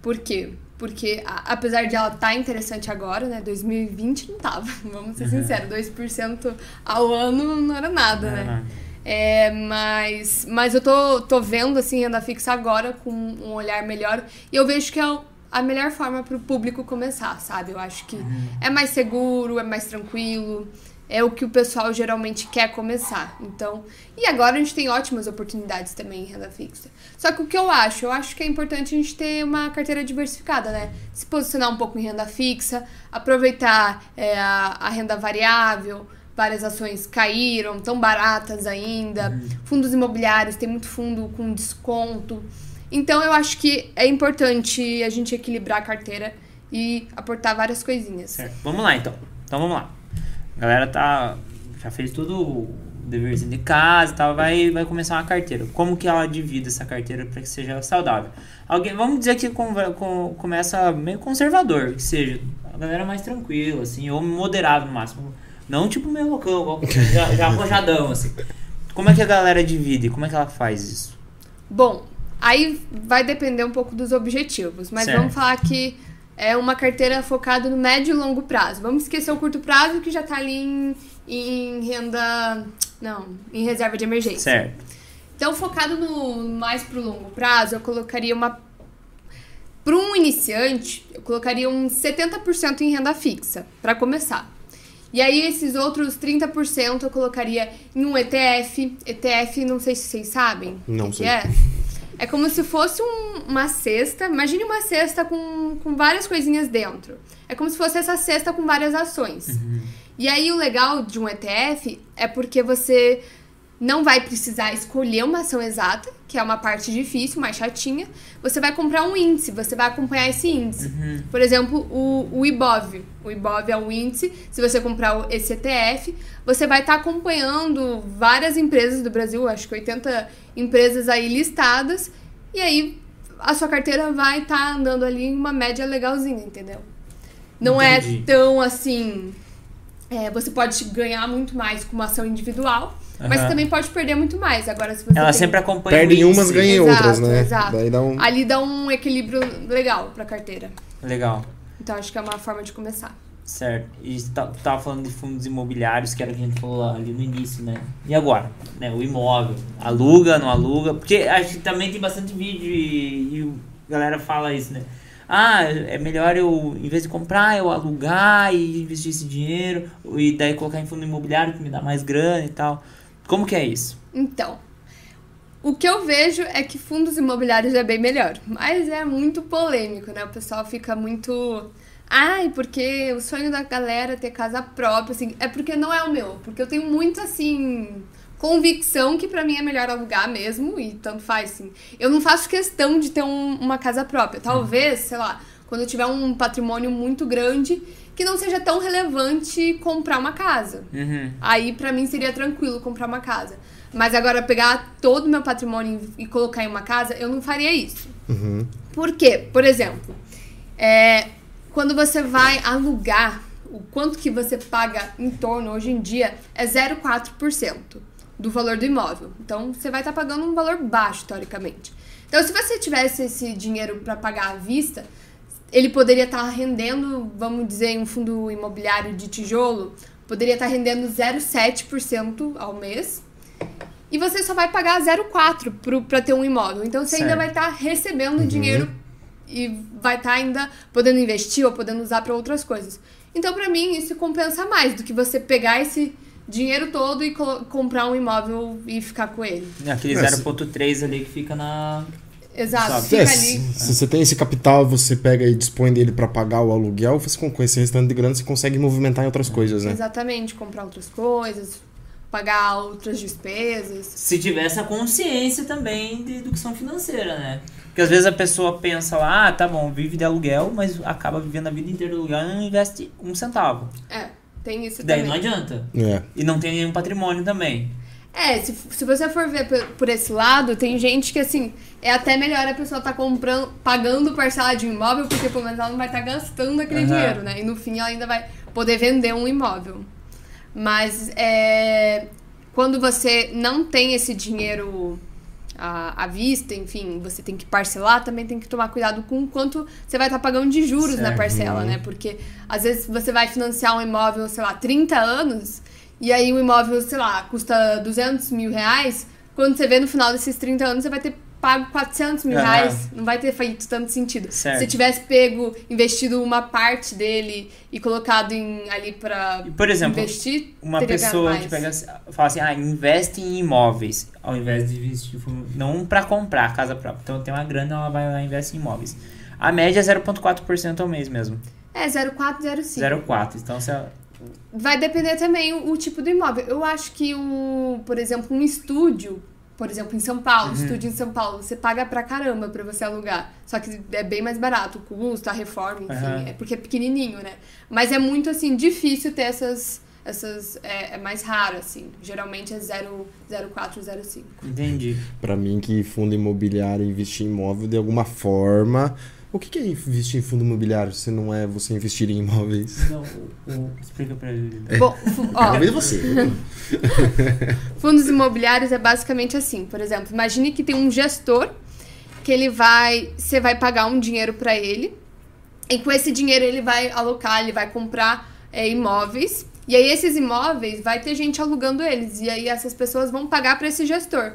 Por quê? Porque a- apesar de ela estar interessante agora, né? 2020 não tava, [LAUGHS] vamos ser sinceros. 2% ao ano não era nada, né? É, mas, mas eu tô, tô vendo assim renda fixa agora com um olhar melhor e eu vejo que é a melhor forma para o público começar, sabe? Eu acho que é mais seguro, é mais tranquilo, é o que o pessoal geralmente quer começar. Então, e agora a gente tem ótimas oportunidades também em renda fixa. Só que o que eu acho, eu acho que é importante a gente ter uma carteira diversificada, né? Se posicionar um pouco em renda fixa, aproveitar é, a, a renda variável várias ações caíram, tão baratas ainda. Fundos imobiliários, tem muito fundo com desconto. Então eu acho que é importante a gente equilibrar a carteira e aportar várias coisinhas. certo. Vamos lá então. Então vamos lá. A galera tá. Já fez tudo o deverzinho de casa e tal, vai, vai começar uma carteira. Como que ela divide essa carteira para que seja saudável? Alguém, vamos dizer que conver- com- começa meio conservador, que seja a galera mais tranquila, assim, ou moderado no máximo. Não tipo meio loucão, [LAUGHS] já, já arrojadão, assim. Como é que a galera divide? Como é que ela faz isso? Bom, Aí vai depender um pouco dos objetivos, mas Certo. vamos falar que é uma carteira focada no médio e longo prazo. Vamos esquecer o curto prazo que já tá ali em, em renda. Não, em reserva de emergência. Certo. Então, focado no mais pro longo prazo, eu colocaria uma. Para um iniciante, eu colocaria uns 70% em renda fixa, para começar. E aí, esses outros 30% eu colocaria em um ETF. ETF, não sei se vocês sabem. o Não que sei. que é. É como se fosse um- uma cesta. Imagine uma cesta com, com várias coisinhas dentro. É como se fosse essa cesta com várias ações. E aí o legal de um ETF é porque você não vai precisar escolher uma ação exata, que é uma parte difícil, mais chatinha. Você vai comprar um índice, você vai acompanhar esse índice. Por exemplo, o, o IBOV. O IBOV é um índice. Se você comprar o- esse ETF, você vai estar acompanhando várias empresas do Brasil, acho que 80 empresas aí listadas. E aí a sua carteira vai estar andando ali em uma média legalzinha, entendeu? Não Entendi. é tão assim. é, você pode ganhar muito mais com uma ação individual, mas Aham. também pode perder muito mais. Agora, se você Ela tem- sempre acompanha Perde o em umas, ganha em Exato, outras, né? exato. Daí dá um. Ali dá um equilíbrio legal pra carteira. Legal. Então acho que é uma forma de começar. Certo. E tá- tu tava falando de fundos imobiliários, que era o que a gente falou ali no início, né? E agora? Né? O imóvel. Aluga, não aluga? Porque acho que também tem bastante vídeo e, e a galera fala isso, né? Ah, é melhor eu, em vez de comprar, eu alugar e investir esse dinheiro, e daí colocar em fundo imobiliário que me dá mais grana e tal. Como que é isso? Então, o que eu vejo é que fundos imobiliários é bem melhor, mas é muito polêmico, né? O pessoal fica muito. Ai, porque o sonho da galera é ter casa própria, assim, é porque não é o meu, porque eu tenho muito assim convicção que pra mim é melhor alugar mesmo e tanto faz, assim. Eu não faço questão de ter um- uma casa própria. Talvez, sei lá, quando eu tiver um patrimônio muito grande, que não seja tão relevante comprar uma casa. Uhum. Aí pra mim seria tranquilo comprar uma casa. Mas agora pegar todo o meu patrimônio e colocar em uma casa, eu não faria isso. Uhum. Por quê? Por exemplo, é, quando você vai alugar, o quanto que você paga em torno hoje em dia é 0,4% do valor do imóvel. Então você vai estar pagando um valor baixo, teoricamente. Então, se você tivesse esse dinheiro para pagar à vista, ele poderia estar rendendo, vamos dizer, em um fundo imobiliário de tijolo, poderia estar rendendo 0,7% ao mês. E você só vai pagar 0,4% para ter um imóvel. Então você ainda Certo. vai estar recebendo dinheiro e vai estar ainda podendo investir ou podendo usar para outras coisas. Então, para mim, isso compensa mais do que você pegar esse dinheiro todo e comprar um imóvel e ficar com ele. Aquele É, se- 0.3 ali que fica na. Exato, Sabe? fica É, ali. se, você tem esse capital, você pega e dispõe dele pra pagar o aluguel, você com esse restante de grana você consegue movimentar em outras coisas, né? Exatamente, comprar outras coisas, pagar outras despesas. Se tiver essa consciência também de educação financeira, né? Porque às vezes a pessoa pensa lá, ah, tá bom, vive de aluguel, mas acaba vivendo a vida inteira de aluguel e não investe um centavo. É, tem isso Daí também. não adianta. É. E não tem nenhum patrimônio também. É, se, se você for ver por, por esse lado, tem gente que assim, é até melhor a pessoa tá comprando, pagando parcela de um imóvel, porque pelo menos ela não vai estar gastando aquele Aham. dinheiro, né? E no fim ela ainda vai poder vender um imóvel. Mas é, quando você não tem esse dinheiro à, à vista, enfim, você tem que parcelar, também tem que tomar cuidado com o quanto você vai estar pagando de juros na Certo. parcela, né? Porque às vezes você vai financiar um imóvel, sei lá, 30 anos, e aí o imóvel, sei lá, custa 200 mil reais, quando você vê no final desses 30 anos, você vai ter pago 400 mil Aham. reais, não vai ter feito tanto sentido. Certo. Se tivesse pego, investido uma parte dele e colocado em, ali pra E, por exemplo, investir, Uma pessoa que pega, fala assim, ah, investe em imóveis, ao invés de investir, fundo- não pra comprar casa própria. Então tem uma grana, ela vai lá e investe em imóveis. A média é 0,4% ao mês mesmo. É, 0,4, 0,5. 0,4%. Então se ela- Vai depender também o, o tipo do imóvel. Eu acho que o, por exemplo, um estúdio, por exemplo, em São Paulo, Uhum. estúdio em São Paulo, você paga pra caramba pra você alugar. Só que é bem mais barato o custo, a reforma, enfim, Aham. é porque é pequenininho, né? Mas é muito assim difícil ter essas essas é, é mais raro assim. Geralmente é 0 0,4, 0,5. entendi. Pra mim que fundo imobiliário investir em imóvel de alguma forma. O que é investir em fundo imobiliário se não é você investir em imóveis? Não, o- o- explica pra ele. Bom, fu- ó, ver você. [LAUGHS] Fundos imobiliários é basicamente assim, por exemplo, imagine que tem um gestor que ele vai. Você vai pagar um dinheiro pra ele. E com esse dinheiro ele vai alocar, ele vai comprar é, imóveis. E aí esses imóveis vai ter gente alugando eles. E aí essas pessoas vão pagar para esse gestor.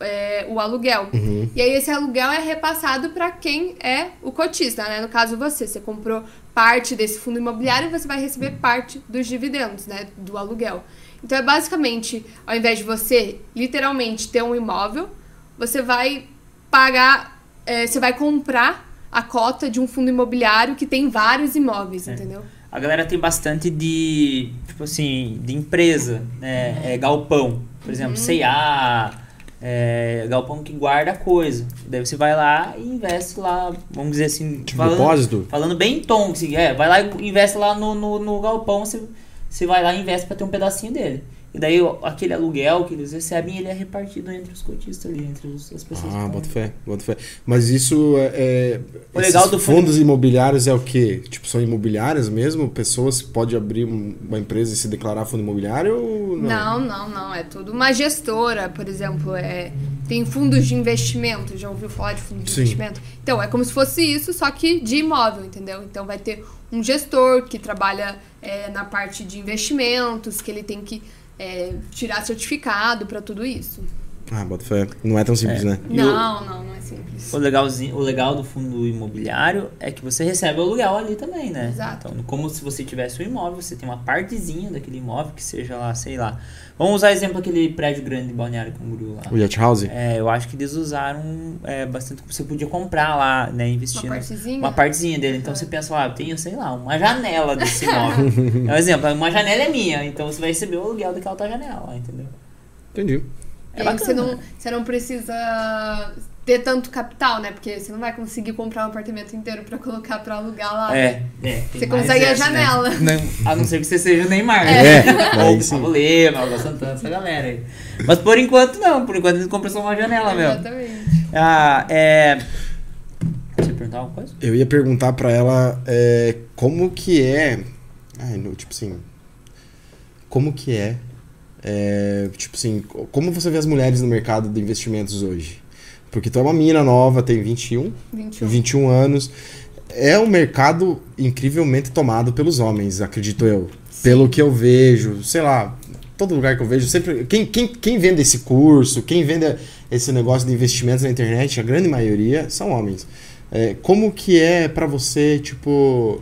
É, o aluguel. E aí esse aluguel é repassado para quem é o cotista, né? No caso você, você comprou parte desse fundo imobiliário e você vai receber parte dos dividendos, né, do aluguel. Então é basicamente, ao invés de você literalmente ter um imóvel, você vai pagar, é, você vai comprar a cota de um fundo imobiliário que tem vários imóveis, É. entendeu? A galera tem bastante de, tipo assim, de empresa, né? É, galpão. Por exemplo, C&A, é, galpão que guarda coisa. Daí você vai lá e investe lá, vamos dizer assim... Tipo, falando, depósito? Falando bem em tom, assim, é, vai lá e investe lá no, no, no galpão, você, você vai lá e investe pra ter um pedacinho dele. E daí aquele aluguel que eles recebem, ele é repartido entre os cotistas ali, entre os- as pessoas. Ah, que bota estão- fé, bota fé. Mas isso é. é O legal do fundo- fundos imobiliários é o quê? Tipo, são imobiliárias mesmo? Pessoas podem abrir um- uma empresa e se declarar fundo imobiliário ou não? Não, não, não. É tudo uma gestora, por exemplo. É, tem fundos de investimento. Já ouviu falar de fundo de Sim. investimento? Então, é como se fosse isso, só que de imóvel, entendeu? Então, vai ter um gestor que trabalha é, na parte de investimentos, que ele tem que é, tirar certificado para tudo isso. Ah, bota fé. Não é tão simples, né? E o- Não, não, não é simples. O, legalzinho, o legal do fundo imobiliário é que você recebe o aluguel ali também, né? Exato. Então, como se você tivesse um imóvel, você tem uma partezinha daquele imóvel que seja lá, sei lá. Vamos usar exemplo aquele prédio grande de Balneário Camboriú lá. O Yacht House? É, eu acho que eles usaram é, bastante. Você podia comprar lá, né? Uma Investindo. partezinha? Uma partezinha dele. Então Uhum. você pensa lá, eu tenho, sei lá, uma janela desse imóvel. [LAUGHS] é um exemplo, uma janela é minha, então você vai receber o aluguel daquela outra janela, entendeu? Entendi. É E aí você não, você não precisa ter tanto capital, né? Porque você não vai conseguir comprar um apartamento inteiro pra colocar pra alugar lá. É, é. Você consegue a essa, né? janela. Não- a não ser que você seja o Neymar. É, né? [LAUGHS] Ou o. Pablo Lema, o Santana, essa galera aí. Mas por enquanto não, por enquanto eles compram só uma janela mesmo. Exatamente. Ah, é. Você ia perguntar alguma coisa? Eu ia perguntar pra ela é, como que é. Ai, no, tipo assim. Como que é, é, Tipo assim, como você vê as mulheres no mercado de investimentos hoje? Porque tu é uma menina nova, tem 21, 21. 21 anos. É um mercado incrivelmente tomado pelos homens, acredito eu. Pelo que eu vejo, sei lá, todo lugar que eu vejo, sempre. Quem, quem, quem vende esse curso, quem vende esse negócio de investimentos na internet, a grande maioria são homens. É, como que é pra você, tipo,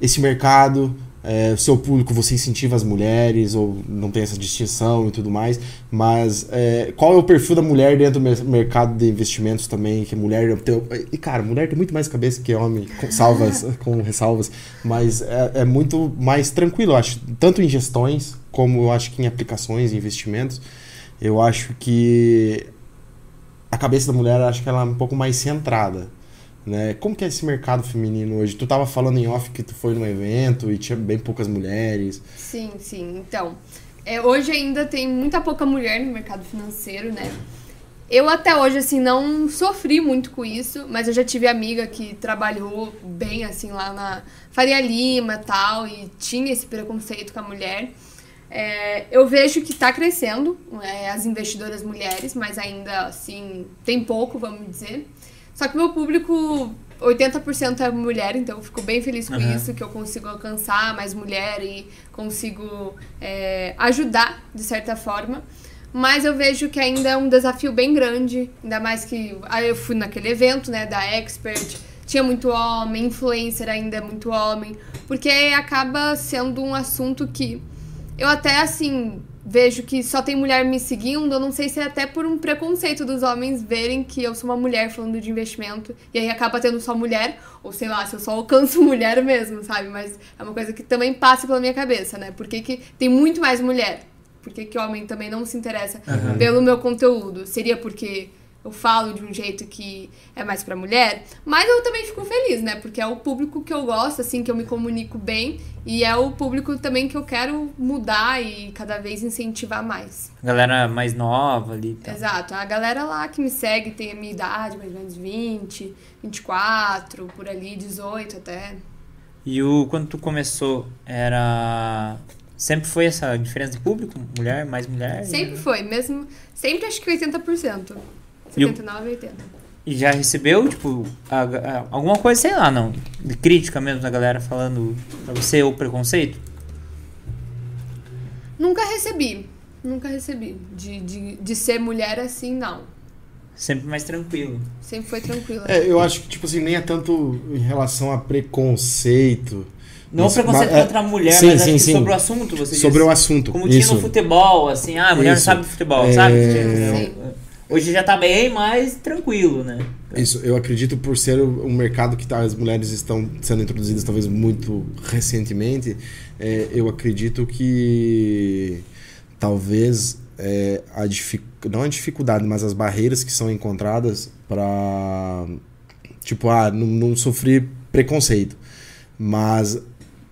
esse mercado, é, seu público, você incentiva as mulheres ou não tem essa distinção e tudo mais, mas é, qual é o perfil da mulher dentro do mer- mercado de investimentos também, que mulher tem, e cara, mulher tem muito mais cabeça que homem, com salvas, [LAUGHS] com ressalvas, mas é, é muito mais tranquilo, eu acho, tanto em gestões como eu acho que em aplicações e investimentos, eu acho que a cabeça da mulher, acho que ela é um pouco mais centrada. Né? Como que é esse mercado feminino hoje? Tu tava falando em off que tu foi num evento e tinha bem poucas mulheres. Sim, sim. Então, é, hoje ainda tem muita pouca mulher no mercado financeiro, né? Eu até hoje, assim, não sofri muito com isso, mas eu já tive amiga que trabalhou bem, assim, lá na Faria Lima e tal, e tinha esse preconceito com a mulher. É, eu vejo que tá crescendo é, as investidoras mulheres, mas ainda, assim, tem pouco, vamos dizer. Só que meu público, 80% é mulher, então eu fico bem feliz com Aham. isso, que eu consigo alcançar mais mulher e consigo é, ajudar, de certa forma. Mas eu vejo que ainda é um desafio bem grande, ainda mais que aí eu fui naquele evento, né, da Expert, tinha muito homem, influencer ainda é muito homem, porque acaba sendo um assunto que eu até assim vejo que só tem mulher me seguindo, eu não sei se é até por um preconceito dos homens verem que eu sou uma mulher falando de investimento, e aí acaba tendo só mulher, ou sei lá, se eu só alcanço [LAUGHS] mulher mesmo, sabe? Mas é uma coisa que também passa pela minha cabeça, né? Por que, que tem muito mais mulher? Por que, que homem também não se interessa Aham. pelo meu conteúdo? Seria porque eu falo de um jeito que é mais pra mulher? Mas eu também fico feliz, né? Porque é o público que eu gosto, assim, que eu me comunico bem. E é o público também que eu quero mudar e cada vez incentivar mais. Galera mais nova ali. tal. Exato. A galera lá que me segue tem a minha idade, mais ou menos 20, 24, por ali, 18 até. E o quando tu começou, era. Sempre foi essa diferença de público? Mulher, mais mulher? Sempre foi, mesmo. Sempre acho que 80%. E o- 79, 80%. E já recebeu, tipo, a- a- alguma coisa, sei lá, não, de crítica mesmo da galera falando pra você o preconceito? Nunca recebi. Nunca recebi. De, de, de ser mulher assim, não. Sempre mais tranquilo. Sempre foi tranquila. É, eu acho que, tipo assim, nem é tanto em relação a preconceito. Não Mas- preconceito mas- é, contra a mulher, sim, mas acho sim, que sim. sobre o assunto, você Sobre disse. o assunto. Como tinha isso. no futebol, assim, ah, a mulher Isso. não sabe de futebol, É, sabe? Sim. Hoje já tá bem mais tranquilo, né? Isso, eu acredito por ser um mercado que tá- as mulheres estão sendo introduzidas talvez muito recentemente, é, eu acredito que talvez é, a dific, não a dificuldade, mas as barreiras que são encontradas para tipo, ah, não, não sofrer preconceito. Mas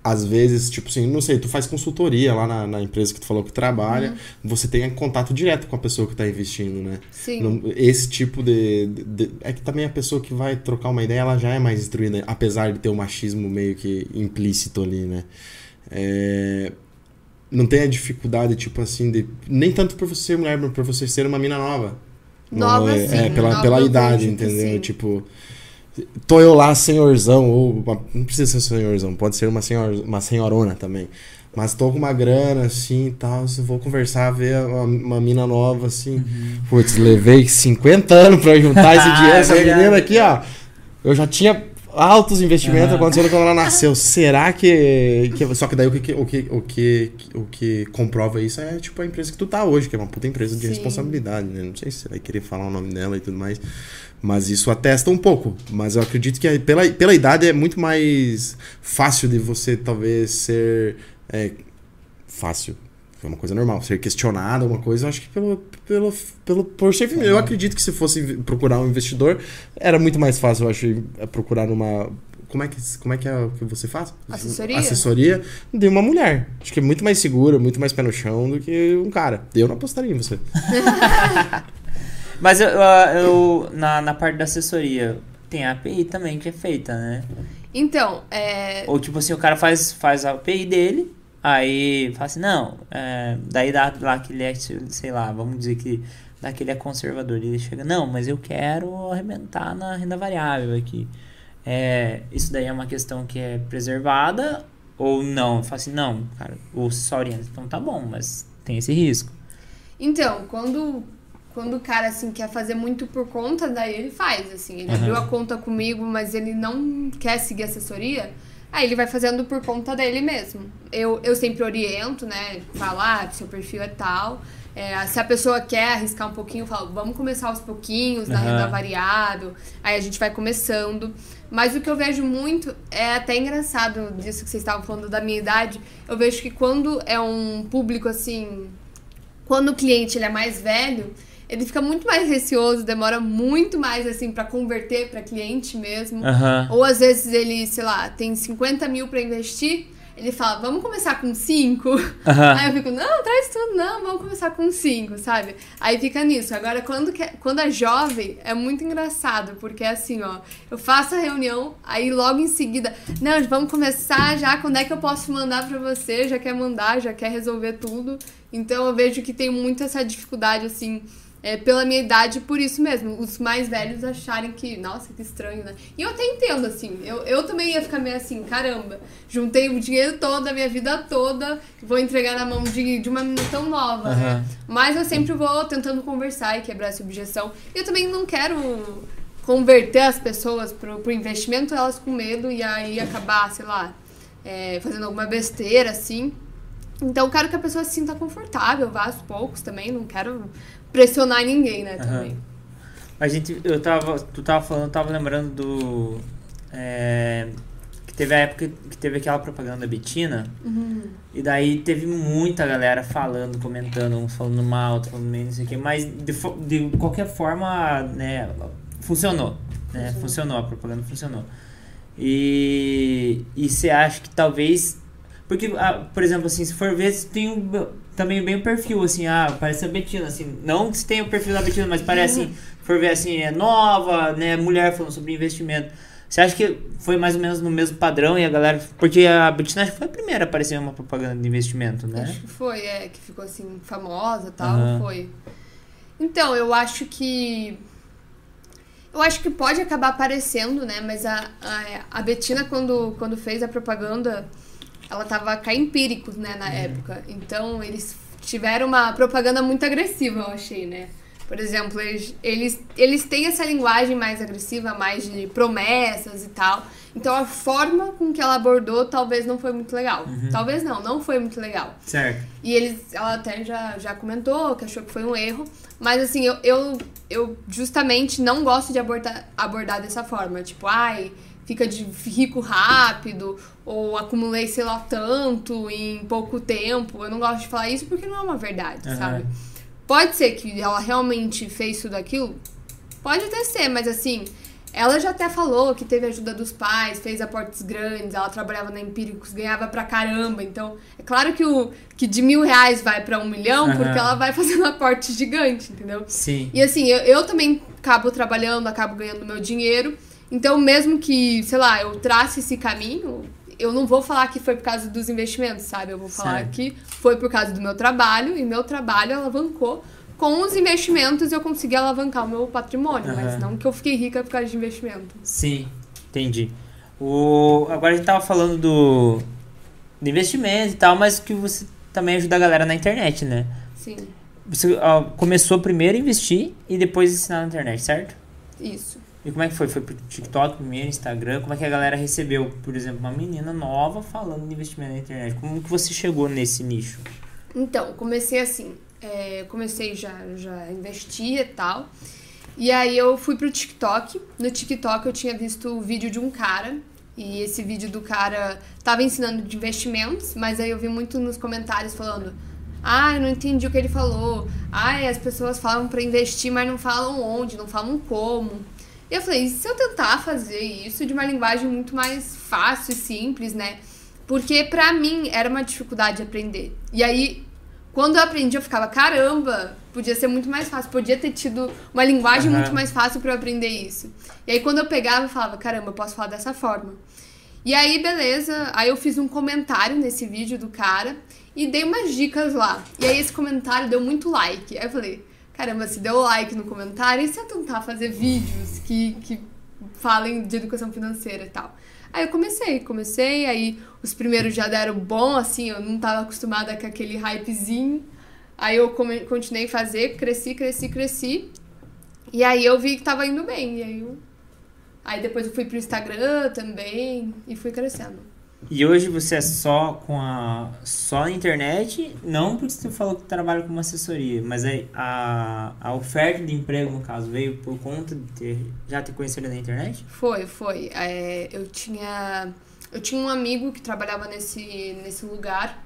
às vezes, tipo assim, não sei, tu faz consultoria lá na, na empresa que tu falou que trabalha, você tem contato direto com a pessoa que está investindo, né? Sim. Não- esse tipo de, de- É que também a pessoa que vai trocar uma ideia, ela já é mais instruída, apesar de ter o machismo meio que implícito ali, né? É, Não tem a dificuldade, tipo assim, de. Nem tanto por você ser mulher, mas por você ser uma mina nova. Nova, é, sim, É, pela, nova pela idade, entendeu? sim. Tipo. Tô eu lá, senhorzão, ou. uma- não precisa ser senhorzão, pode ser uma, senhor, uma senhorona também. Mas tô com uma grana, assim e tal. Se vou conversar, ver uma, uma mina nova, assim. Putz, levei 50 anos pra juntar esse [LAUGHS] dinheiro. Essa menina aqui, ó. Eu já tinha altos investimentos Aham. acontecendo quando ela nasceu. Será que, que- Só que daí o que, o, que, o, que, o que comprova isso é tipo a empresa que tu tá hoje, que é uma puta empresa de Sim. responsabilidade, né? Não sei se você vai querer falar o nome dela e tudo mais. Mas isso atesta um pouco. Mas eu acredito que pela, pela idade é muito mais fácil de você talvez ser. é, fácil. É uma coisa normal. Ser questionado, alguma coisa, eu acho que pelo, pelo, pelo, por ser feminino. Eu acredito que se fosse procurar um investidor, era muito mais fácil, eu acho, é, procurar numa. Como é que, como é, que é o que você faz? Assessoria? Assessoria de uma mulher. Acho que é muito mais segura, muito mais pé no chão do que um cara. Eu não apostaria em você. [LAUGHS] Mas eu, eu- eu- na, na parte da assessoria, tem a API também que é feita, né? Então, é. Ou tipo assim, o cara faz, faz a API dele, aí fala assim, não, é, daí dá lá que ele é, sei lá, vamos dizer que dá que ele é conservador. Ele chega, não, mas eu quero arrebentar na renda variável aqui. É, isso daí é uma questão que é preservada ou não? Fala assim, não, cara, ou só orienta, então tá bom, mas tem esse risco. Então, quando, quando o cara, assim, quer fazer muito por conta, daí ele faz, assim. Ele Aham. abriu a conta comigo, mas ele não quer seguir assessoria, aí ele vai fazendo por conta dele mesmo. Eu, eu sempre oriento, né? Falar, ah, seu perfil é tal. É, se a pessoa quer arriscar um pouquinho, eu falo, vamos começar aos pouquinhos, na Aham. renda variável. Aí a gente vai começando. Mas o que eu vejo muito é até engraçado disso que vocês estavam falando da minha idade. Eu vejo que quando é um público assim quando o cliente ele é mais velho, ele fica muito mais receoso, demora muito mais assim para converter para cliente mesmo. Aham. Ou às vezes ele, sei lá, tem 50 mil para investir, ele fala, vamos começar com 5. Aham. Aí eu fico, não, traz tudo, não, vamos começar com 5, sabe? Aí fica nisso. Agora, quando, que- quando é jovem, é muito engraçado, porque é assim, ó, eu faço a reunião, aí logo em seguida, não, vamos começar já, quando é que eu posso mandar pra você? Já quer mandar, já quer resolver tudo. Então eu vejo que tem muito essa dificuldade, assim, é, pela minha idade, por isso mesmo. Os mais velhos acharem que, nossa, que estranho, né? E eu até entendo, assim. Eu, eu também ia ficar meio assim, caramba, juntei o dinheiro todo, a minha vida toda, vou entregar na mão de, de uma menina tão nova, né? Aham. Mas eu sempre vou tentando conversar e quebrar essa objeção. Eu também não quero converter as pessoas pro, pro investimento, elas com medo e aí acabar, sei lá, é, fazendo alguma besteira, assim. Então eu quero que a pessoa se sinta confortável, vá aos poucos também, não quero pressionar ninguém, né, também. A gente, eu tava, tu tava falando, eu tava lembrando do. é, que teve a época que teve aquela propaganda da Betina. E daí teve muita galera falando, comentando, uns falando mal, outros falando bem, não sei o que. Mas de, de qualquer forma, né, funcionou. Né, Funcionou. funcionou, a propaganda funcionou. E e você acha que talvez. Porque, ah, por exemplo, assim, se for ver, tem um, também bem o perfil, assim, ah, parece a Betina, assim, não se tem o perfil da Betina, mas parece assim, for ver assim, é nova, né, mulher falando sobre investimento. Você acha que foi mais ou menos no mesmo padrão e a galera. Porque a Betina acho que foi a primeira a aparecer em uma propaganda de investimento, né? Acho que foi, é, que ficou assim, famosa e tal, Aham. foi. Então, eu acho que. Eu acho que pode acabar aparecendo, né? Mas a, a, a Betina, quando, quando fez a propaganda, ela tava Empíricos, né, na época. Então, eles tiveram uma propaganda muito agressiva, eu achei, né? Por exemplo, eles, eles, eles têm essa linguagem mais agressiva, mais de promessas e tal. Então a forma com que ela abordou talvez não foi muito legal. Talvez não, não foi muito legal. Certo. E eles, ela até já, já comentou que achou que foi um erro. Mas assim, eu, eu, eu justamente não gosto de abordar, abordar dessa forma. Tipo, ai, fica de rico rápido, ou acumulei sei lá tanto em pouco tempo. Eu não gosto de falar isso porque não é uma verdade, Aham. sabe? Pode ser que ela realmente fez tudo aquilo? Pode até ser, mas assim, ela já até falou que teve ajuda dos pais, fez aportes grandes, ela trabalhava na Empíricos, ganhava pra caramba. Então, é claro que, o, que de mil reais vai pra um milhão, Aham. porque ela vai [LAUGHS] fazendo aporte gigante, entendeu? Sim. E assim, eu, eu também acabo trabalhando, acabo ganhando meu dinheiro. Então, mesmo que, sei lá, eu trace esse caminho, eu não vou falar que foi por causa dos investimentos, sabe? Eu vou falar Certo. que foi por causa do meu trabalho e meu trabalho alavancou. Com os investimentos eu consegui alavancar o meu patrimônio, mas Aham. não que eu fiquei rica por causa de investimento. Sim, entendi. O, agora a gente tava falando do, do investimento e tal, mas que você também ajuda a galera na internet, né? Sim, Você ó, começou primeiro a investir e depois ensinar na internet, certo? isso. E como é que foi? Foi pro TikTok primeiro, Instagram? Como é que a galera recebeu, por exemplo, uma menina nova falando de investimento na internet? Como que você chegou nesse nicho? Então, comecei assim. é, comecei já, já investia e tal. E aí eu fui pro TikTok. No TikTok eu tinha visto o vídeo de um cara. E esse vídeo do cara tava ensinando de investimentos, mas aí eu vi muito nos comentários falando. Ah, eu não entendi o que ele falou. Ah, as pessoas falam pra investir, mas não falam onde, não falam como. E eu falei, e se eu tentar fazer isso de uma linguagem muito mais fácil e simples, né? Porque pra mim era uma dificuldade aprender. E aí, quando eu aprendi, eu ficava, caramba, podia ser muito mais fácil, podia ter tido uma linguagem Aham. muito mais fácil pra eu aprender isso. E aí, quando eu pegava, eu falava, caramba, eu posso falar dessa forma. E aí, beleza, aí eu fiz um comentário nesse vídeo do cara e dei umas dicas lá. E aí, esse comentário deu muito like. Aí eu falei, caramba, se deu like no comentário, e se eu tentar fazer vídeos que, que falem de educação financeira e tal? Aí eu comecei, comecei, aí os primeiros já deram bom, assim, eu não tava acostumada com aquele hypezinho. Aí eu continuei a fazer, cresci, cresci, cresci. E aí eu vi que tava indo bem. E aí eu. Aí depois eu fui pro Instagram também e fui crescendo. E hoje você é só com a só na internet, não porque você falou que trabalha com uma assessoria, mas aí a, a oferta de emprego, no caso, veio por conta de ter, já ter conhecido na internet? Foi, foi. É, eu tinha. Eu tinha um amigo que trabalhava nesse, nesse lugar.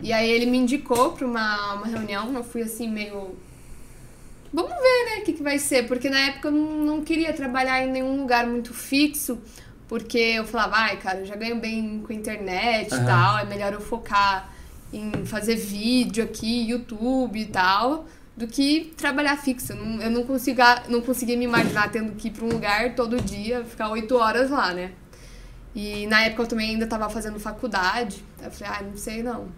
E aí ele me indicou pra uma, uma reunião. Eu fui assim, meio. Vamos ver, né, o que, que vai ser. Porque na época eu não, não queria trabalhar em nenhum lugar muito fixo. Porque eu falava, ai, cara, eu já ganho bem com a internet e Aham. tal. É melhor eu focar em fazer vídeo aqui, YouTube e tal. Do que trabalhar fixo. Eu não, eu não, consiga, não conseguia me imaginar tendo que ir pra um lugar todo dia, ficar oito horas lá, né? E na época eu também ainda tava fazendo faculdade. Eu falei, ah, não sei não.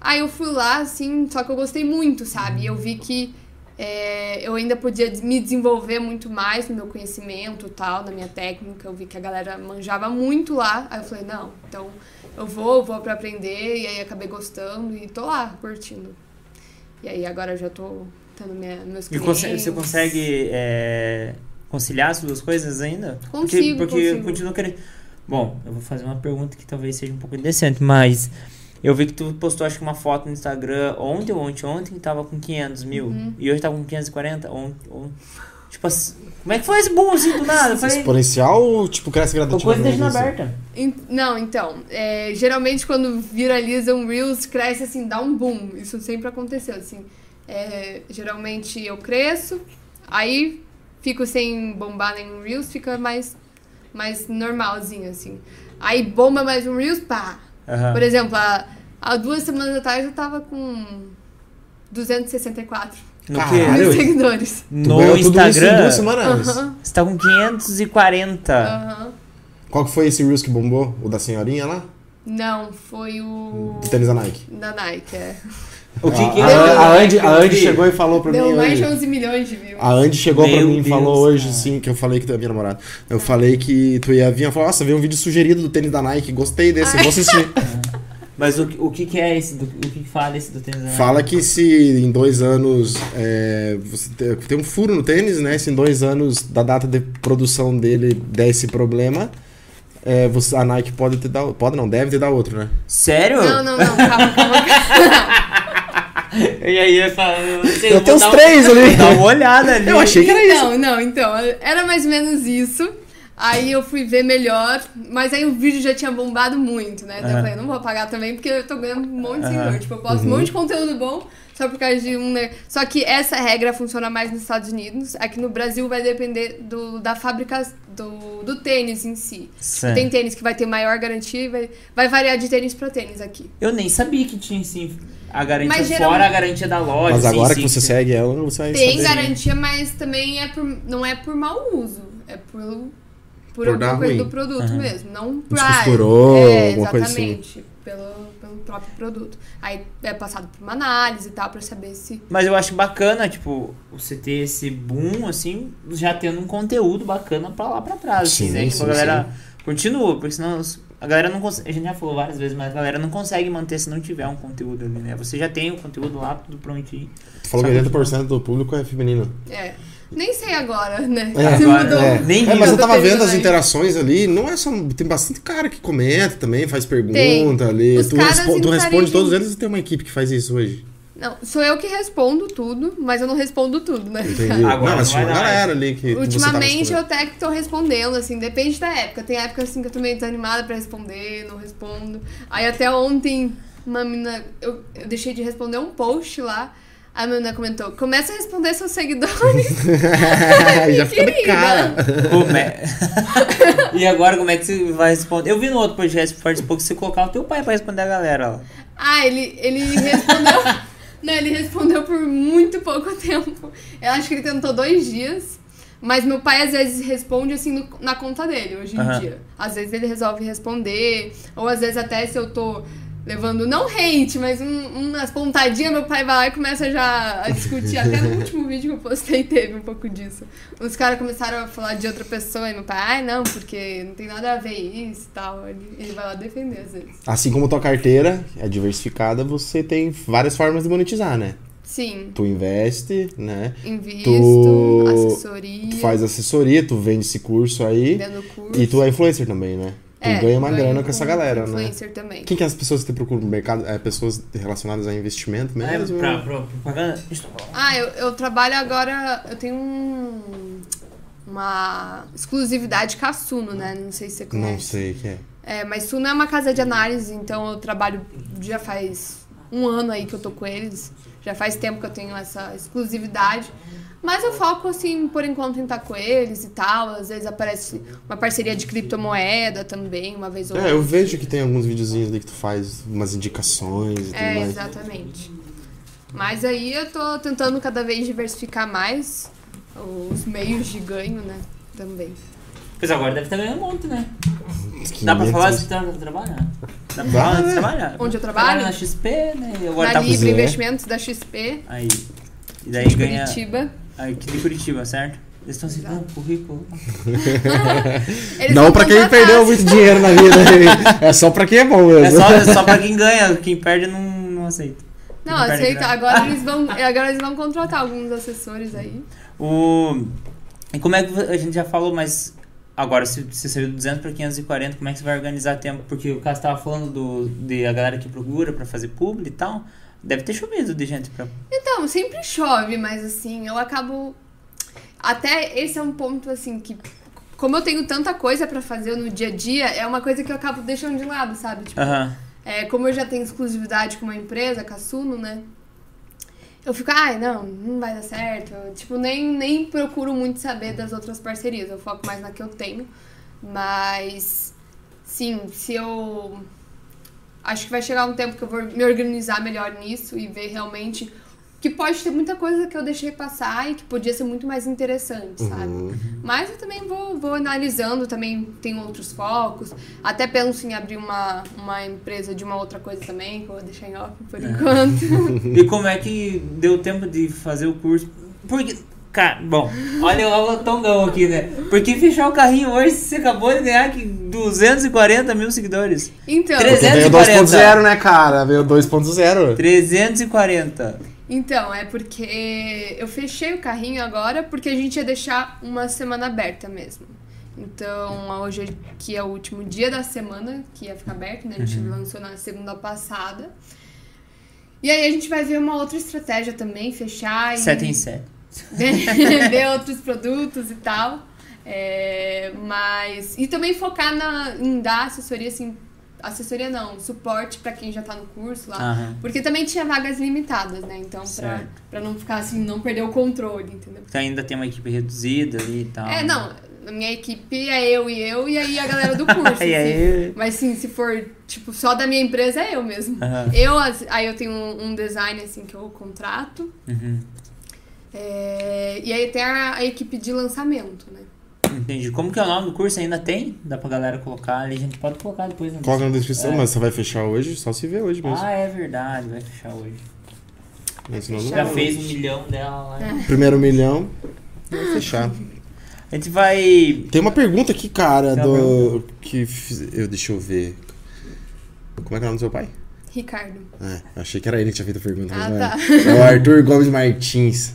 Aí eu fui lá, assim, só que eu gostei muito, sabe? Eu vi que é, eu ainda podia me desenvolver muito mais no meu conhecimento e tal, na minha técnica. Eu vi que a galera manjava muito lá. Aí eu falei, não, então eu vou, vou pra aprender. E aí acabei gostando e tô lá, curtindo. E aí agora eu já tô tendo minha, meus E clientes. conse- você consegue é, conciliar as duas coisas ainda? Consigo, porque, porque eu consigo. continuo querendo. Bom, eu vou fazer uma pergunta que talvez seja um pouco indecente, mas eu vi que tu postou acho que uma foto no Instagram ontem ou ontem, ontem que tava com 500 mil Uhum. e hoje tá com 540. Ontem, ontem. Tipo assim, como é que foi esse boom assim do nada? Falei, Exponencial ou tipo cresce qualquer coisa gradativamente? deixando assim? aberta. En- Não, então, é, geralmente quando viraliza um Reels, cresce assim, dá um boom. Isso sempre aconteceu, assim. É, geralmente eu cresço, aí fico sem bombar nenhum Reels, fica mais, mais normalzinho, assim. Aí bomba mais um Reels, pá! Aham. Por exemplo, há, há duas semanas atrás eu tava com 264 No Caralho. quê? mil seguidores. No Instagram, duas semanas. Aham, você tá com 540. aham. Qual que foi esse Reels que bombou? O da senhorinha lá? Não, foi o. Do tênis da Nike. Da Nike, é. O que que a, é? a, Andy, a Andy chegou e falou pra Deu mim. mais de hoje. 11 milhões de views. A Andy chegou pra Meu mim e falou hoje, cara. sim, que eu falei que tu é minha namorada. Eu falei que tu ia vir. Ela falou, nossa, vi um vídeo sugerido do tênis da Nike, gostei desse, vou assistir. [LAUGHS] Mas o, que- o que que é esse? Do, o que que fala esse do tênis? da Nike? Fala que se em dois anos é, você te- tem um furo no tênis, né? Se em dois anos da data de produção dele der esse problema, é, você, a Nike pode te dar. Pode não, deve te dar outro, né? Sério? Não, não, não, calma, calma. [LAUGHS] E aí eu falo, eu, Eu tenho uns dar um- três ali. [LAUGHS] Dá uma olhada ali. Eu achei que era isso. Não, não, então, era mais ou menos isso. Aí eu fui ver melhor, mas aí o vídeo já tinha bombado muito, né? Daí eu Aham. falei, não vou pagar também, porque eu tô ganhando um monte de seguidor. Tipo, eu posto um monte de conteúdo bom só por causa de um. né? Só que essa regra funciona mais nos Estados Unidos. Aqui no Brasil vai depender do, da fábrica do, do tênis em si. Certo. Tem tênis que vai ter maior garantia e vai, vai variar de tênis pra tênis aqui. Eu nem sabia que tinha sim a garantia Mas fora geralmente- a garantia da loja. Mas sim, agora sim, que você sim. segue ela, você vai Tem saber. garantia, mas também é por, não é por mau uso. É por, por, Por alguma coisa ruim. do produto Aham. mesmo. Não por é, alguma coisa assim. Exatamente. Pelo, pelo próprio produto. Aí é passado por uma análise e tal, pra saber se. Mas eu acho bacana, tipo, você ter esse boom, assim, já tendo um conteúdo bacana pra lá pra trás. assim, Sim, né? Tipo, sim, a galera continua, porque senão a galera não consegue. A gente já falou várias vezes, mas a galera não consegue manter se não tiver um conteúdo ali, né? Você já tem o conteúdo lá, tudo prontinho. Tu falou que Sabe 80% do público é feminino. É. Nem sei agora, né? É, se agora, mudou. É, Nem É, vi mas eu tava vendo as interações ali, não é só. Tem bastante cara que comenta também, faz pergunta Tem. ali. Os Tu, caras respo- tu responde todos eles e tem uma equipe que faz isso hoje. Não, sou eu que respondo tudo, mas eu não respondo tudo, né? Entendi. Agora não, mas tinha uma galera ali que. que você tava Ultimamente eu até que tô respondendo, assim, depende da época. Tem época assim que eu tô meio desanimada pra responder, não respondo. Aí até ontem, uma menina, eu, eu deixei de responder um post lá. A menina comentou: começa a responder seus seguidores. [LAUGHS] [LAUGHS] Já de querida. cara. Como é? [LAUGHS] e agora como é que você vai responder? Eu vi no outro podcast que participou que você colocar o teu pai pra responder a galera lá. Ah, ele, ele respondeu. não, ele respondeu por muito pouco tempo. Eu acho que ele tentou dois dias. Mas meu pai às vezes responde assim no- na conta dele, hoje em Aham. dia. Às vezes ele resolve responder. Ou às vezes até se eu tô levando, não hate, mas um- umas pontadinhas, meu pai vai lá e começa já a discutir. Até no [LAUGHS] último vídeo que eu postei teve um pouco disso. Os caras começaram a falar de outra pessoa e meu pai, ai não, porque não tem nada a ver isso e tal. Ele, ele vai lá defender às vezes. Assim como tua carteira é diversificada, você tem várias formas de monetizar, né? Sim. Tu investe, né? Invisto, Tu- assessoria. Tu faz assessoria, tu vende esse curso aí. Vendo curso. E tu é influencer também, né? É, ganha uma grana com essa galera, né? Influencer também. Quem que é as pessoas que te procuram no mercado? É pessoas relacionadas a investimento mesmo? É, pra, pra propaganda. Ah, eu, eu trabalho agora. Eu tenho um, uma exclusividade com a Suno, né? Não sei se você conhece. Não sei o que é. É, mas Suno é uma casa de análise, então eu trabalho já faz um ano aí que eu tô com eles. Já faz tempo que eu tenho essa exclusividade. Mas eu foco, assim, por enquanto em estar com eles e tal. Às vezes aparece uma parceria de criptomoeda também, uma vez ou É, eu vejo que tem alguns videozinhos ali que tu faz umas indicações e tudo É, mais. exatamente. Mas aí eu tô tentando cada vez diversificar mais os meios de ganho, né? Também. Pois agora deve estar ganhando um monte, né? Que Dá pra falar se tá trabalhando? Dá pra falar né? de trabalhar? Onde eu trabalho? na XP, né? E agora Na tá Livre cozinhando. Investimentos da XP, Aí. E daí ganha. Curitiba. Aí, que de Curitiba, certo? Eles estão assim, não, currículo. [LAUGHS] Não pra quem perdeu muito dinheiro na vida. é só pra quem é bom mesmo. É só, é só pra quem ganha, quem perde não, não aceita. Não, aceita. Agora eles vão, agora eles vão contratar alguns assessores aí. O... E como é que a gente já falou, mas agora se você saiu de 200 para 540, como é que você vai organizar tempo? Porque o Cássio tava falando do, de a galera que procura pra fazer publi e tal. Deve ter chovido de gente pra. Então, sempre chove, mas assim, eu acabo. Até esse é um ponto assim que. Como eu tenho tanta coisa pra fazer no dia a dia, é uma coisa que eu acabo deixando de lado, sabe? Tipo. É, como eu já tenho exclusividade com uma empresa, com a Suno, né? Eu fico, ai, não, não vai dar certo. Eu, tipo, nem, nem procuro muito saber das outras parcerias. Eu foco mais na que eu tenho. Mas, sim, se eu. Acho que vai chegar um tempo que eu vou me organizar melhor nisso e ver realmente que pode ter muita coisa que eu deixei passar e que podia ser muito mais interessante, sabe? Uhum. Mas eu também vou, vou analisando, também tenho outros focos. Até penso em abrir uma, uma empresa de uma outra coisa também, que eu vou deixar em off por enquanto. [LAUGHS] E como é que deu tempo de fazer o curso? Porque, cara, bom, olha o tongão aqui, né? Porque fechar o carrinho hoje, você acabou de ganhar aqui 240 mil seguidores. Então, Treze- Veio 340. 2.0, né, cara? Veio 2.0. 340. Então, é porque eu fechei o carrinho agora porque a gente ia deixar uma semana aberta mesmo. Então, hoje que é o último dia da semana que ia ficar aberto, né? A gente lançou na segunda passada. E aí a gente vai ver uma outra estratégia também, fechar e 7 em 7. [LAUGHS] ver outros produtos e tal. É, mas. E também focar na, em dar assessoria, assim. Assessoria não, suporte pra quem já tá no curso lá. Aham. Porque também tinha vagas limitadas, né? Então, pra, Certo. pra não ficar assim, não perder o controle, entendeu? Porque ainda tem uma equipe reduzida ali e tal. É, não, a minha equipe é eu e eu, e aí a galera do curso. [LAUGHS] E assim. aí? Mas sim, se for, tipo, só da minha empresa, é eu mesmo. Aham. Eu, as- aí eu tenho um, um design, assim, que eu contrato. Uhum. É, e aí tem a, a equipe de lançamento, né? Entendi. Como que é o nome do curso? Ainda tem? Dá pra galera colocar ali. A gente pode colocar depois na Coloca na descrição, É. mas você vai fechar hoje? Só se vê hoje mesmo. Ah, é verdade. Vai fechar hoje. Mas não Já vai. fez um milhão dela lá. Primeiro milhão, vai fechar. A gente vai. Tem uma pergunta aqui, cara, Tem do. Que fiz- eu, deixa eu ver. Como é que é o nome do seu pai? Ricardo. É, achei que era ele que tinha feito a pergunta. Ah, mas não tá. é. É o Arthur Gomes Martins.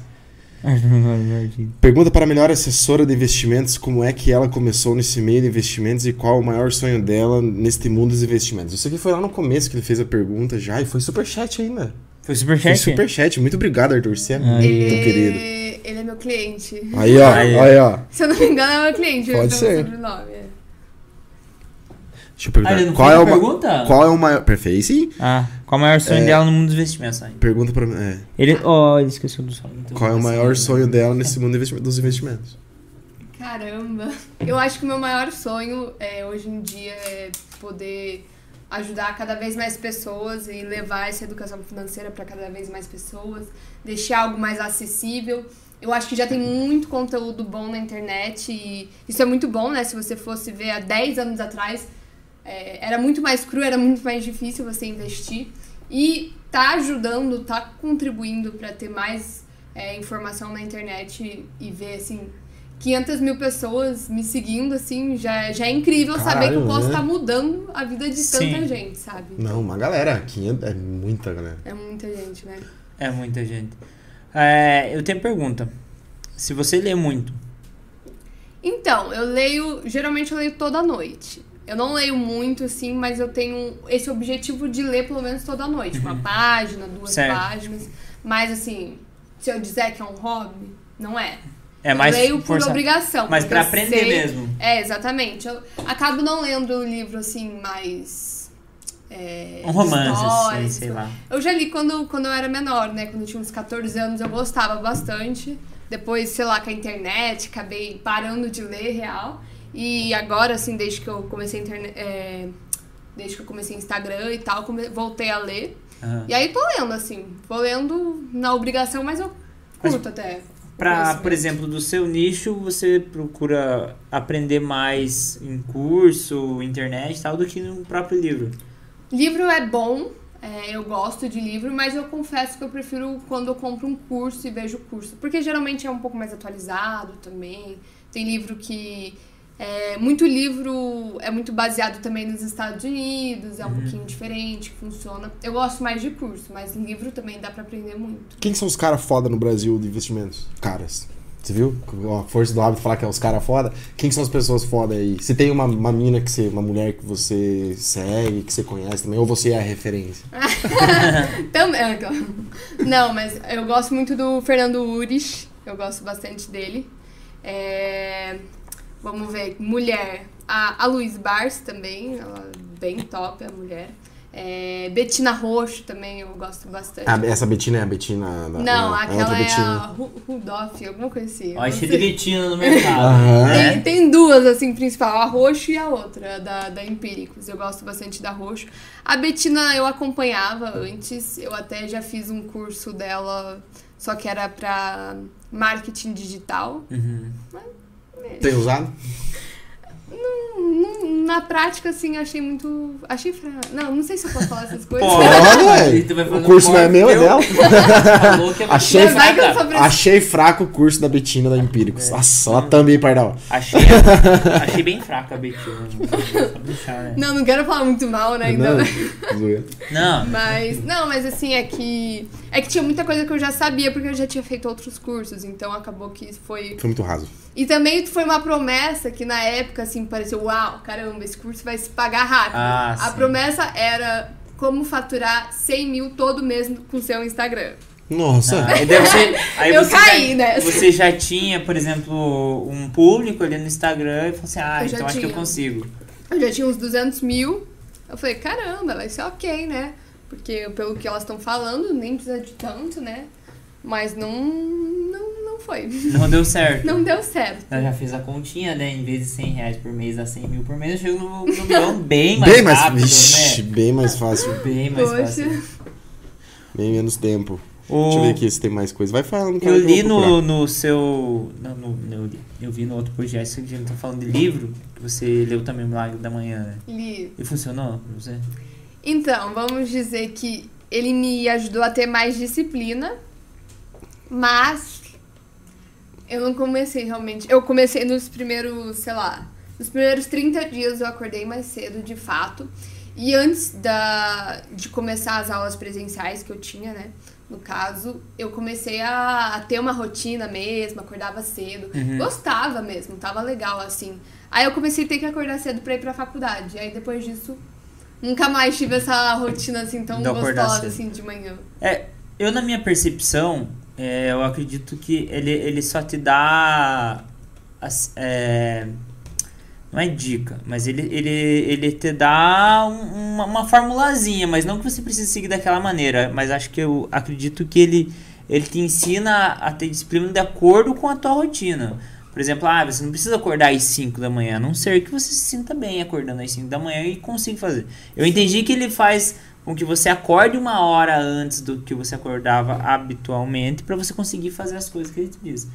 Pergunta para a melhor assessora de investimentos como é que ela começou nesse meio de investimentos e qual o maior sonho dela neste mundo dos investimentos. Isso aqui foi lá no começo que ele fez a pergunta já e foi superchat ainda. Foi Foi superchat? superchat. Muito obrigado, Arthur. Você é muito Ele, querido. ele é meu cliente. Aí, ó. Aí. Aí, ó. Se eu não me engano, é meu cliente. Pode ser. é. Deixa eu perguntar. Ah, qual, é a o ma- pergunta? qual é o maior. Perfeito, sim. Ah, qual o maior sonho É. dela no mundo dos investimentos? Aí? Pergunta pra. É. Ele. Oh, ele esqueceu do sonho. Então, Qual é o assim, maior sonho dela nesse mundo dos investimentos? Caramba. Eu acho que o meu maior sonho é, hoje em dia é poder ajudar cada vez mais pessoas e levar essa educação financeira para cada vez mais pessoas, deixar algo mais acessível. Eu acho que já tem muito conteúdo bom na internet e isso é muito bom, né? Se você fosse ver há 10 anos atrás, é, era muito mais cru, era muito mais difícil você investir. E tá ajudando, tá contribuindo para ter mais é, informação na internet e, e ver, assim, 500 mil pessoas me seguindo, assim, já, já é incrível saber que eu Caralho, posso né? estar mudando a vida de Sim. tanta gente, sabe? Não, uma galera. 500 é muita galera. É muita gente, né? É muita gente. É, eu tenho pergunta. Se você lê muito, Então, eu leio, geralmente eu leio toda noite. Eu não leio muito, assim, mas eu tenho esse objetivo de ler pelo menos toda noite. Uma página, duas Uhum. Certo. páginas. Mas, assim, se eu dizer que é um hobby, não é. é mais eu leio por força- obrigação. Mas eu aprender sei- mesmo. É, exatamente. Eu acabo não lendo o livro, assim, mais... É, Um romance, assim, sei lá. Eu já li quando, quando eu era menor, né? Quando eu tinha uns 14 anos, eu gostava bastante. Depois, sei lá, com a internet, acabei parando de ler real. E agora, assim, desde que eu comecei a internet. é, desde que eu comecei Instagram e tal, voltei a ler. Aham. E aí tô lendo, assim. Vou lendo na obrigação, mas eu Mas curto até. Pra, por exemplo, do seu nicho, você procura aprender mais em curso, internet e tal, do que no próprio livro. Livro é bom, é, eu gosto de livro, mas eu confesso que eu prefiro quando eu compro um curso e vejo o curso. Porque geralmente é um pouco mais atualizado também. Tem livro que. É, muito livro é muito baseado também nos Estados Unidos, é um pouquinho diferente, funciona. Eu gosto mais de curso, mas livro também dá pra aprender muito. Quem são os caras foda no Brasil de investimentos? Caras. Você viu? A força do hábito falar que é os caras foda. Quem são as pessoas foda aí? Se tem uma, uma mina que você. Uma mulher que você segue, que você conhece também, ou você é a referência? [LAUGHS] Também. então. Não, mas eu gosto muito do Fernando Urich. Eu gosto bastante dele. É, Vamos ver. Mulher. A, a Luiz Bars também. Ela é bem top, a mulher. É, Betina Roxo também eu gosto bastante. Ah, essa Betina é a Betina da. não, é aquela outra é Betina. a Ru- Rudolph, alguma coisa assim. eu Ó, não cheio de Betina no mercado. Né? Tem, tem duas, assim, principal, a Roxo e a outra, da, da Empíricos. Eu gosto bastante da Roxo. A Betina eu acompanhava antes, eu até já fiz um curso dela, só que era pra marketing digital. Uhum. Tem usado? Na prática, assim, achei muito. Achei fra... Não, não sei se eu posso falar essas coisas. Pode. Ué. O curso não é meu, é dela. Falou que é [LAUGHS] Achei Betina Vai que eu fraca. Achei fraco o curso da Betina da Empíricos. É. Nossa, ela também, pardal. Achei, [LAUGHS] achei bem fraca a Betina. Né? Não, não quero falar muito mal, né? Então... Não. [LAUGHS] Não, Mas, não, mas assim, é que. É que tinha muita coisa que eu já sabia, porque eu já tinha feito outros cursos, então acabou que foi. Foi muito raso. E também foi uma promessa que na época, assim, pareceu, uau, caramba, esse curso vai se pagar rápido. Ah, A sim. promessa era como faturar 100 mil todo mês com seu Instagram. Nossa. Aí daí você, [LAUGHS] aí Eu você caí já, nessa. Você já tinha, por exemplo, um público ali no Instagram e falou assim: ah, Eu então acho que eu consigo. Eu já tinha uns 200 mil. Eu falei, caramba, vai ser ok, né? Porque pelo que elas estão falando, nem precisa de tanto, né? Mas não, não, não foi. Não deu certo. Não deu certo. Eu já fiz a continha, né? Em vez de 100 reais por mês, a 100 mil por mês, eu chego no, no milhão [LAUGHS] bem mais bem mais, rápido, Vixe, né? bem mais fácil. Bem mais Poxa. fácil. Bem menos tempo. O- Deixa eu ver aqui se tem mais coisa. Vai falando. Eu que vou li no, procurar. no seu. Não, no, no- eu vi no outro podcast que a gente tá falando de livro, que você leu também o Milagre da Manhã, né? Li. E funcionou pra você? Então, vamos dizer que ele me ajudou a ter mais disciplina, mas eu não comecei realmente. Eu comecei nos primeiros, sei lá, nos primeiros 30 dias eu acordei mais cedo, de fato. E antes da, de começar as aulas presenciais que eu tinha, né? No caso, eu comecei a, a ter uma rotina mesmo, acordava cedo. Uhum. Gostava mesmo, tava legal assim. Aí eu comecei a ter que acordar cedo pra ir pra faculdade. Aí depois disso, nunca mais tive essa rotina assim tão acordar gostosa assim de manhã. É, eu na minha percepção, é, eu acredito que ele, ele só te dá. é, não é dica, mas ele, ele, ele te dá um- uma, uma formulazinha, mas não que você precise seguir daquela maneira. Mas acho que eu acredito que ele, ele te ensina a ter disciplina de acordo com a tua rotina. Por exemplo, ah, você não precisa acordar às 5 da manhã, a não ser que você se sinta bem acordando às 5 da manhã e consiga fazer. Eu entendi que ele faz com que você acorde uma hora antes do que você acordava habitualmente para você conseguir fazer as coisas que ele te diz.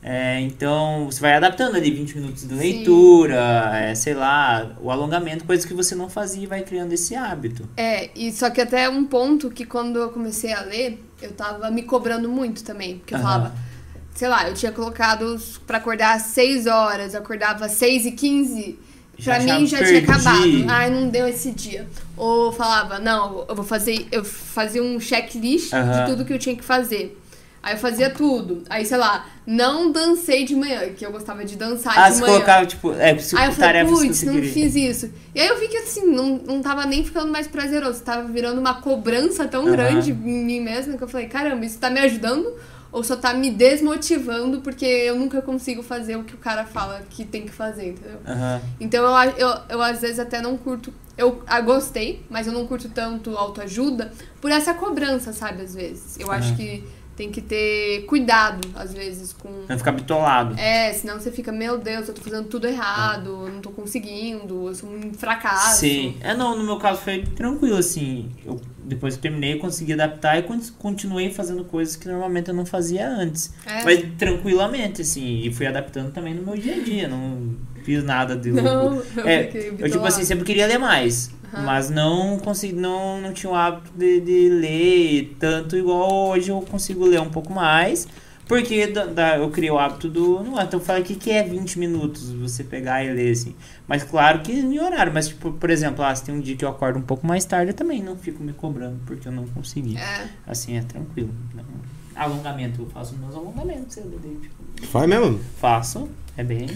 É, então, você vai adaptando ali 20 minutos de leitura, é, sei lá, o alongamento, coisas que você não fazia e vai criando esse hábito. É, e só que até um ponto que quando eu comecei a ler, eu tava me cobrando muito também. Porque eu Aham. falava, sei lá, eu tinha colocado pra acordar às 6 horas, eu acordava às 6 e 15 Já Pra mim achava, já "Perdi". tinha acabado. Ai, não deu esse dia. Ou falava, não, eu vou fazer. Eu fazia um checklist de tudo que eu tinha que fazer. Aí eu fazia tudo. Aí, sei lá, não dancei de manhã, que eu gostava de dançar Ah, de manhã. colocava, tipo, é, Aí eu falei, putz, não queria. fiz isso. E aí eu vi que assim, não, não tava nem ficando mais prazeroso. Tava virando uma cobrança tão grande em mim mesma que eu falei, caramba, isso tá me ajudando ou só tá me desmotivando porque eu nunca consigo fazer o que o cara fala que tem que fazer, entendeu? Aham. Então eu, eu, eu às vezes até não curto. Eu ah, gostei, mas eu não curto tanto autoajuda por essa cobrança, sabe? Às vezes. Eu acho Aham. que tem que ter cuidado, às vezes, com. Não ficar bitolado. É, senão você fica, meu Deus, eu tô fazendo tudo errado, eu não tô conseguindo, eu sou um fracasso. Sim. É, não, no meu caso foi tranquilo, assim. Eu, depois que eu terminei, eu consegui adaptar e con- continuei fazendo coisas que normalmente eu não fazia antes. É. Mas tranquilamente, assim. E fui adaptando também no meu dia a dia. Não fiz nada de [LAUGHS] Não, louco. eu É, eu, tipo assim, sempre queria ler mais. Mas não consegui, não, não tinha o hábito de, de ler tanto igual hoje eu consigo ler um pouco mais. Porque da, da- eu criei o hábito do. Não, então fala o que, que é 20 minutos você pegar e ler, assim. Mas claro que em horário. Mas, tipo, por exemplo, ah, se tem um dia que eu acordo um pouco mais tarde, eu também não fico me cobrando, porque eu não consegui. É. Assim, é tranquilo. Não- alongamento, eu faço meus alongamentos. Eu, tipo, Faz mesmo? faço. É bem.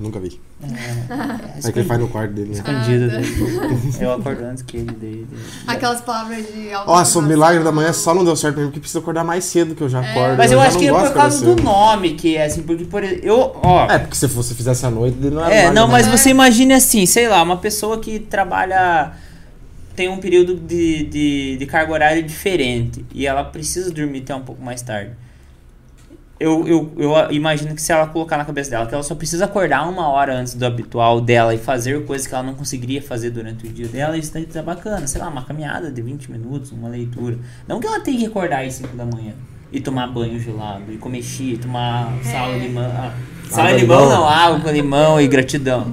Nunca vi. É, É que ele faz no quarto dele, né? escondido Ah, dele. [LAUGHS] Eu acordo antes que ele dele. Aquelas palavras de Nossa, o milagre da manhã só não deu certo mesmo porque precisa acordar mais cedo que eu já acordo. Mas eu, já acho que é por causa do nome que é assim, porque por eu, ó, É, porque se você fizesse à noite, ele não era É, não, da mas manhã. você imagine assim, sei lá, uma pessoa que trabalha tem um período de, de, de carga horária diferente e ela precisa dormir até um pouco mais tarde. Eu, eu, eu imagino que se ela colocar na cabeça dela que ela só precisa acordar uma hora antes do habitual dela e fazer coisas que ela não conseguiria fazer durante o dia dela, isso tá bacana. Sei lá, uma caminhada de 20 minutos, uma leitura. Não que ela tenha que acordar às 5 da manhã e tomar banho gelado, e comer chi, tomar sal e limão. Ah, sal Água e limão limão. não, água com limão e gratidão.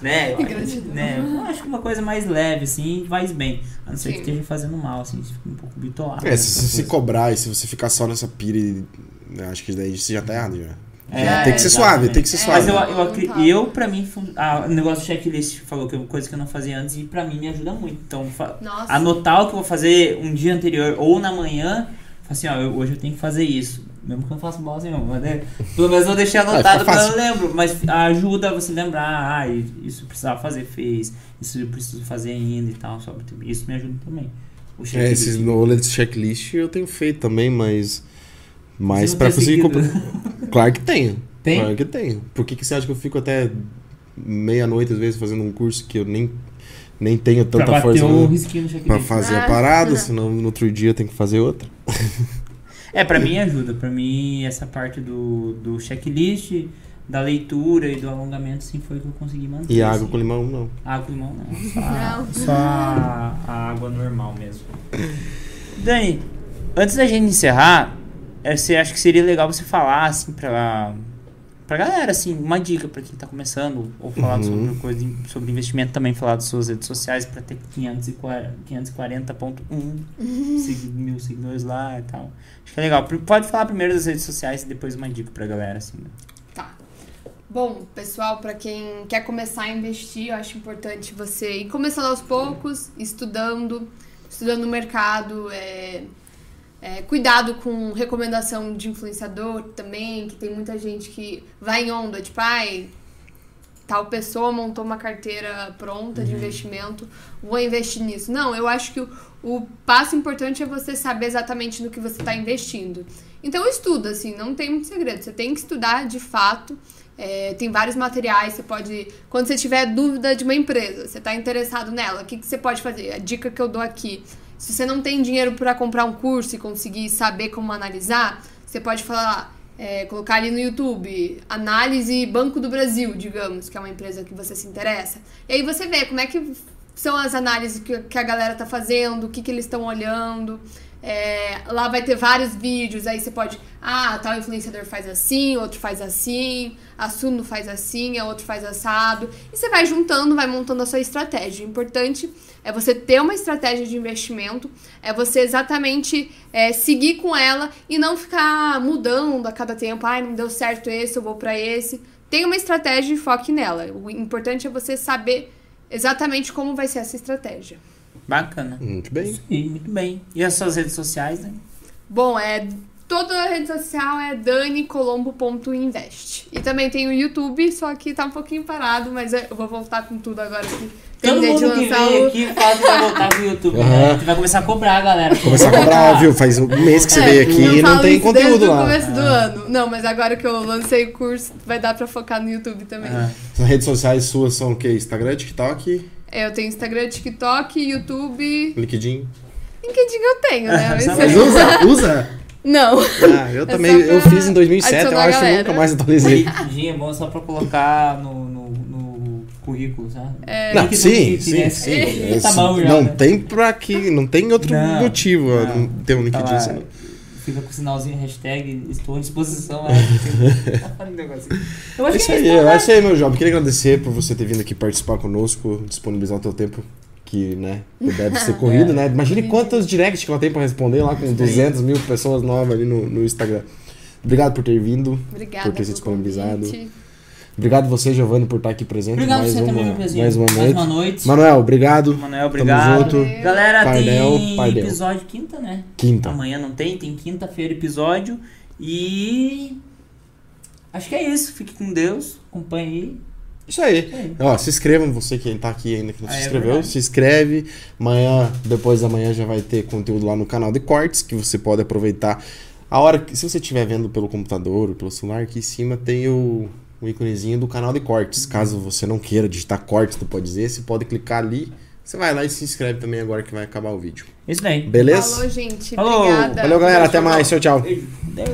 Né? [LAUGHS] E gratidão. né? Eu acho que uma coisa mais leve, assim, faz bem. A não ser que Sim. esteja fazendo mal, assim, fica um pouco bitolado. É, né, se essa você se cobrar e se você ficar só nessa pira, e- né, acho que daí você já tá errado já. É, tem que ser exatamente. suave, tem que ser É, suave. Mas eu, eu, tá. eu pra mim, ah, o negócio do checklist falou que é uma coisa que eu não fazia antes e pra mim me ajuda muito. Então, Nossa. anotar o que eu vou fazer um dia anterior ou na manhã, assim, ó, eu- hoje eu tenho que fazer isso. Mesmo que eu não faça bosta nenhuma, mas né, pelo menos eu deixei fica anotado quando eu lembro. Mas ajuda você lembrar, ah, isso eu precisava fazer, fez, isso eu preciso fazer ainda e tal. Só, isso me ajuda também. O É, checklist. esses no rolê desse checklist eu tenho feito também, mas. Mas não pra tem conseguir comprar. [LAUGHS] Claro que tenho. Tem? Claro que tenho. Por que, que você acha que eu fico até meia-noite, às vezes, fazendo um curso que eu nem, nem tenho Pra tanta bater força no- risquinho no checklist. pra fazer a Ah. parada, [LAUGHS] senão no outro dia eu tenho que fazer outra. [LAUGHS] É, pra mim ajuda. Pra mim, essa parte do, do checklist, da leitura e do alongamento, sim, foi o que eu consegui manter. E água assim. com limão, não. Água com limão, não. Só, a- Não. só a, a água normal mesmo. Dani, antes da gente encerrar, você acha que seria legal você falar, assim, pra, pra galera, assim, uma dica pra quem tá começando, ou falar Uhum. sobre coisa, sobre investimento também, falar das suas redes sociais pra ter 540 540.1 segui- mil seguidores lá e tal. Acho que é legal. Pode falar primeiro das redes sociais e depois uma dica pra galera, assim. né? Tá. Bom, pessoal, para quem quer começar a investir, eu acho importante você ir começando aos poucos, estudando, estudando o mercado, é, é, cuidado com recomendação de influenciador também, que tem muita gente que vai em onda, tipo, ai, tal pessoa montou uma carteira pronta de investimento, vou investir nisso. Não, eu acho que o, o passo importante é você saber exatamente no que você está investindo. Então estuda, assim, não tem muito segredo. Você tem que estudar de fato. É, tem vários materiais, você pode. Quando você tiver dúvida de uma empresa, você está interessado nela, o que, que você pode fazer? A dica que eu dou aqui. Se você não tem dinheiro para comprar um curso e conseguir saber como analisar, você pode falar, é, colocar ali no YouTube, análise Banco do Brasil, digamos, que é uma empresa que você se interessa. E aí você vê como é que são as análises que, que a galera tá fazendo, o que, que eles estão olhando. É, lá vai ter vários vídeos, aí você pode. Ah, tal influenciador faz assim, outro faz assim, a faz assim, a outro faz assado. E você vai juntando, vai montando a sua estratégia. O importante é você ter uma estratégia de investimento, é você exatamente é, seguir com ela e não ficar mudando a cada tempo. Ai, não deu certo esse, eu vou pra esse. Tem uma estratégia e foque nela. O importante é você saber exatamente como vai ser essa estratégia. Bacana. Muito bem. Sim, muito bem. E as suas redes sociais, né? Bom, é toda a rede social é danicolombo.invest. E também tem o YouTube, só que tá um pouquinho parado, mas eu vou voltar com tudo agora que Todo mundo que vem o aqui fala que vai voltar pro YouTube, né? A gente vai começar a cobrar a galera. Começar a cobrar, viu? Faz um mês que você É, veio aqui e não tem conteúdo lá. começo do ano. Não, mas agora que eu lancei o curso, vai dar pra focar no YouTube também. Aham. As redes sociais suas são o quê? Instagram, TikTok, É, Eu tenho Instagram, TikTok, YouTube. LinkedIn. LinkedIn eu tenho, né? [LAUGHS] Mas- Mas usa? [LAUGHS] Usa? Não. Ah, eu É também. Eu fiz em 2007, eu acho que nunca mais atualizei. LinkedIn é bom só pra colocar no, no, no currículo, sabe? É, Não, sim, sim, né? sim. Tá bom já, não né? tem pra que, não tem outro Não, motivo não. ter um Tá LinkedIn. assim. Fica com o sinalzinho, hashtag, estou à disposição. né? Negocinho. [LAUGHS] eu acho Isso que é aí, isso, eu né? aí, meu jovem. Queria agradecer por você ter vindo aqui participar conosco, disponibilizar o teu tempo, que, né, deve ser [LAUGHS] corrido, né? Imagine quantos directs que ela tem pra responder lá com 200 mil pessoas novas ali no, no Instagram. Obrigado por ter vindo. Obrigada Por ter se disponibilizado. convite. Obrigado você, Giovanni, por estar aqui presente Obrigado mais, você também, uma, meu pezinho. mais uma noite. uma noite. Manuel, obrigado. Manuel, obrigado. Tamo junto. Valeu. Galera, Pardel, tem Pardel. episódio quinta, né? Quinta. Amanhã não tem, tem quinta-feira episódio. E. Acho que é isso. Fique com Deus. Acompanhe aí. Isso aí. Isso aí. Ó, se inscrevam, você que tá aqui ainda que não Ah, se é inscreveu, verdade. se inscreve. Amanhã, depois da manhã, já vai ter conteúdo lá no canal de cortes que você pode aproveitar. A hora que, se você estiver vendo pelo computador ou pelo celular, aqui em cima tem o, o íconezinho do canal de cortes. Caso você não queira digitar cortes, tu pode dizer, você pode clicar ali, Você vai lá e se inscreve também agora que vai acabar o vídeo. Isso daí. Beleza? Falou, gente. Falou. Obrigada. Valeu, galera. Até mais. Tchau, tchau. Deu.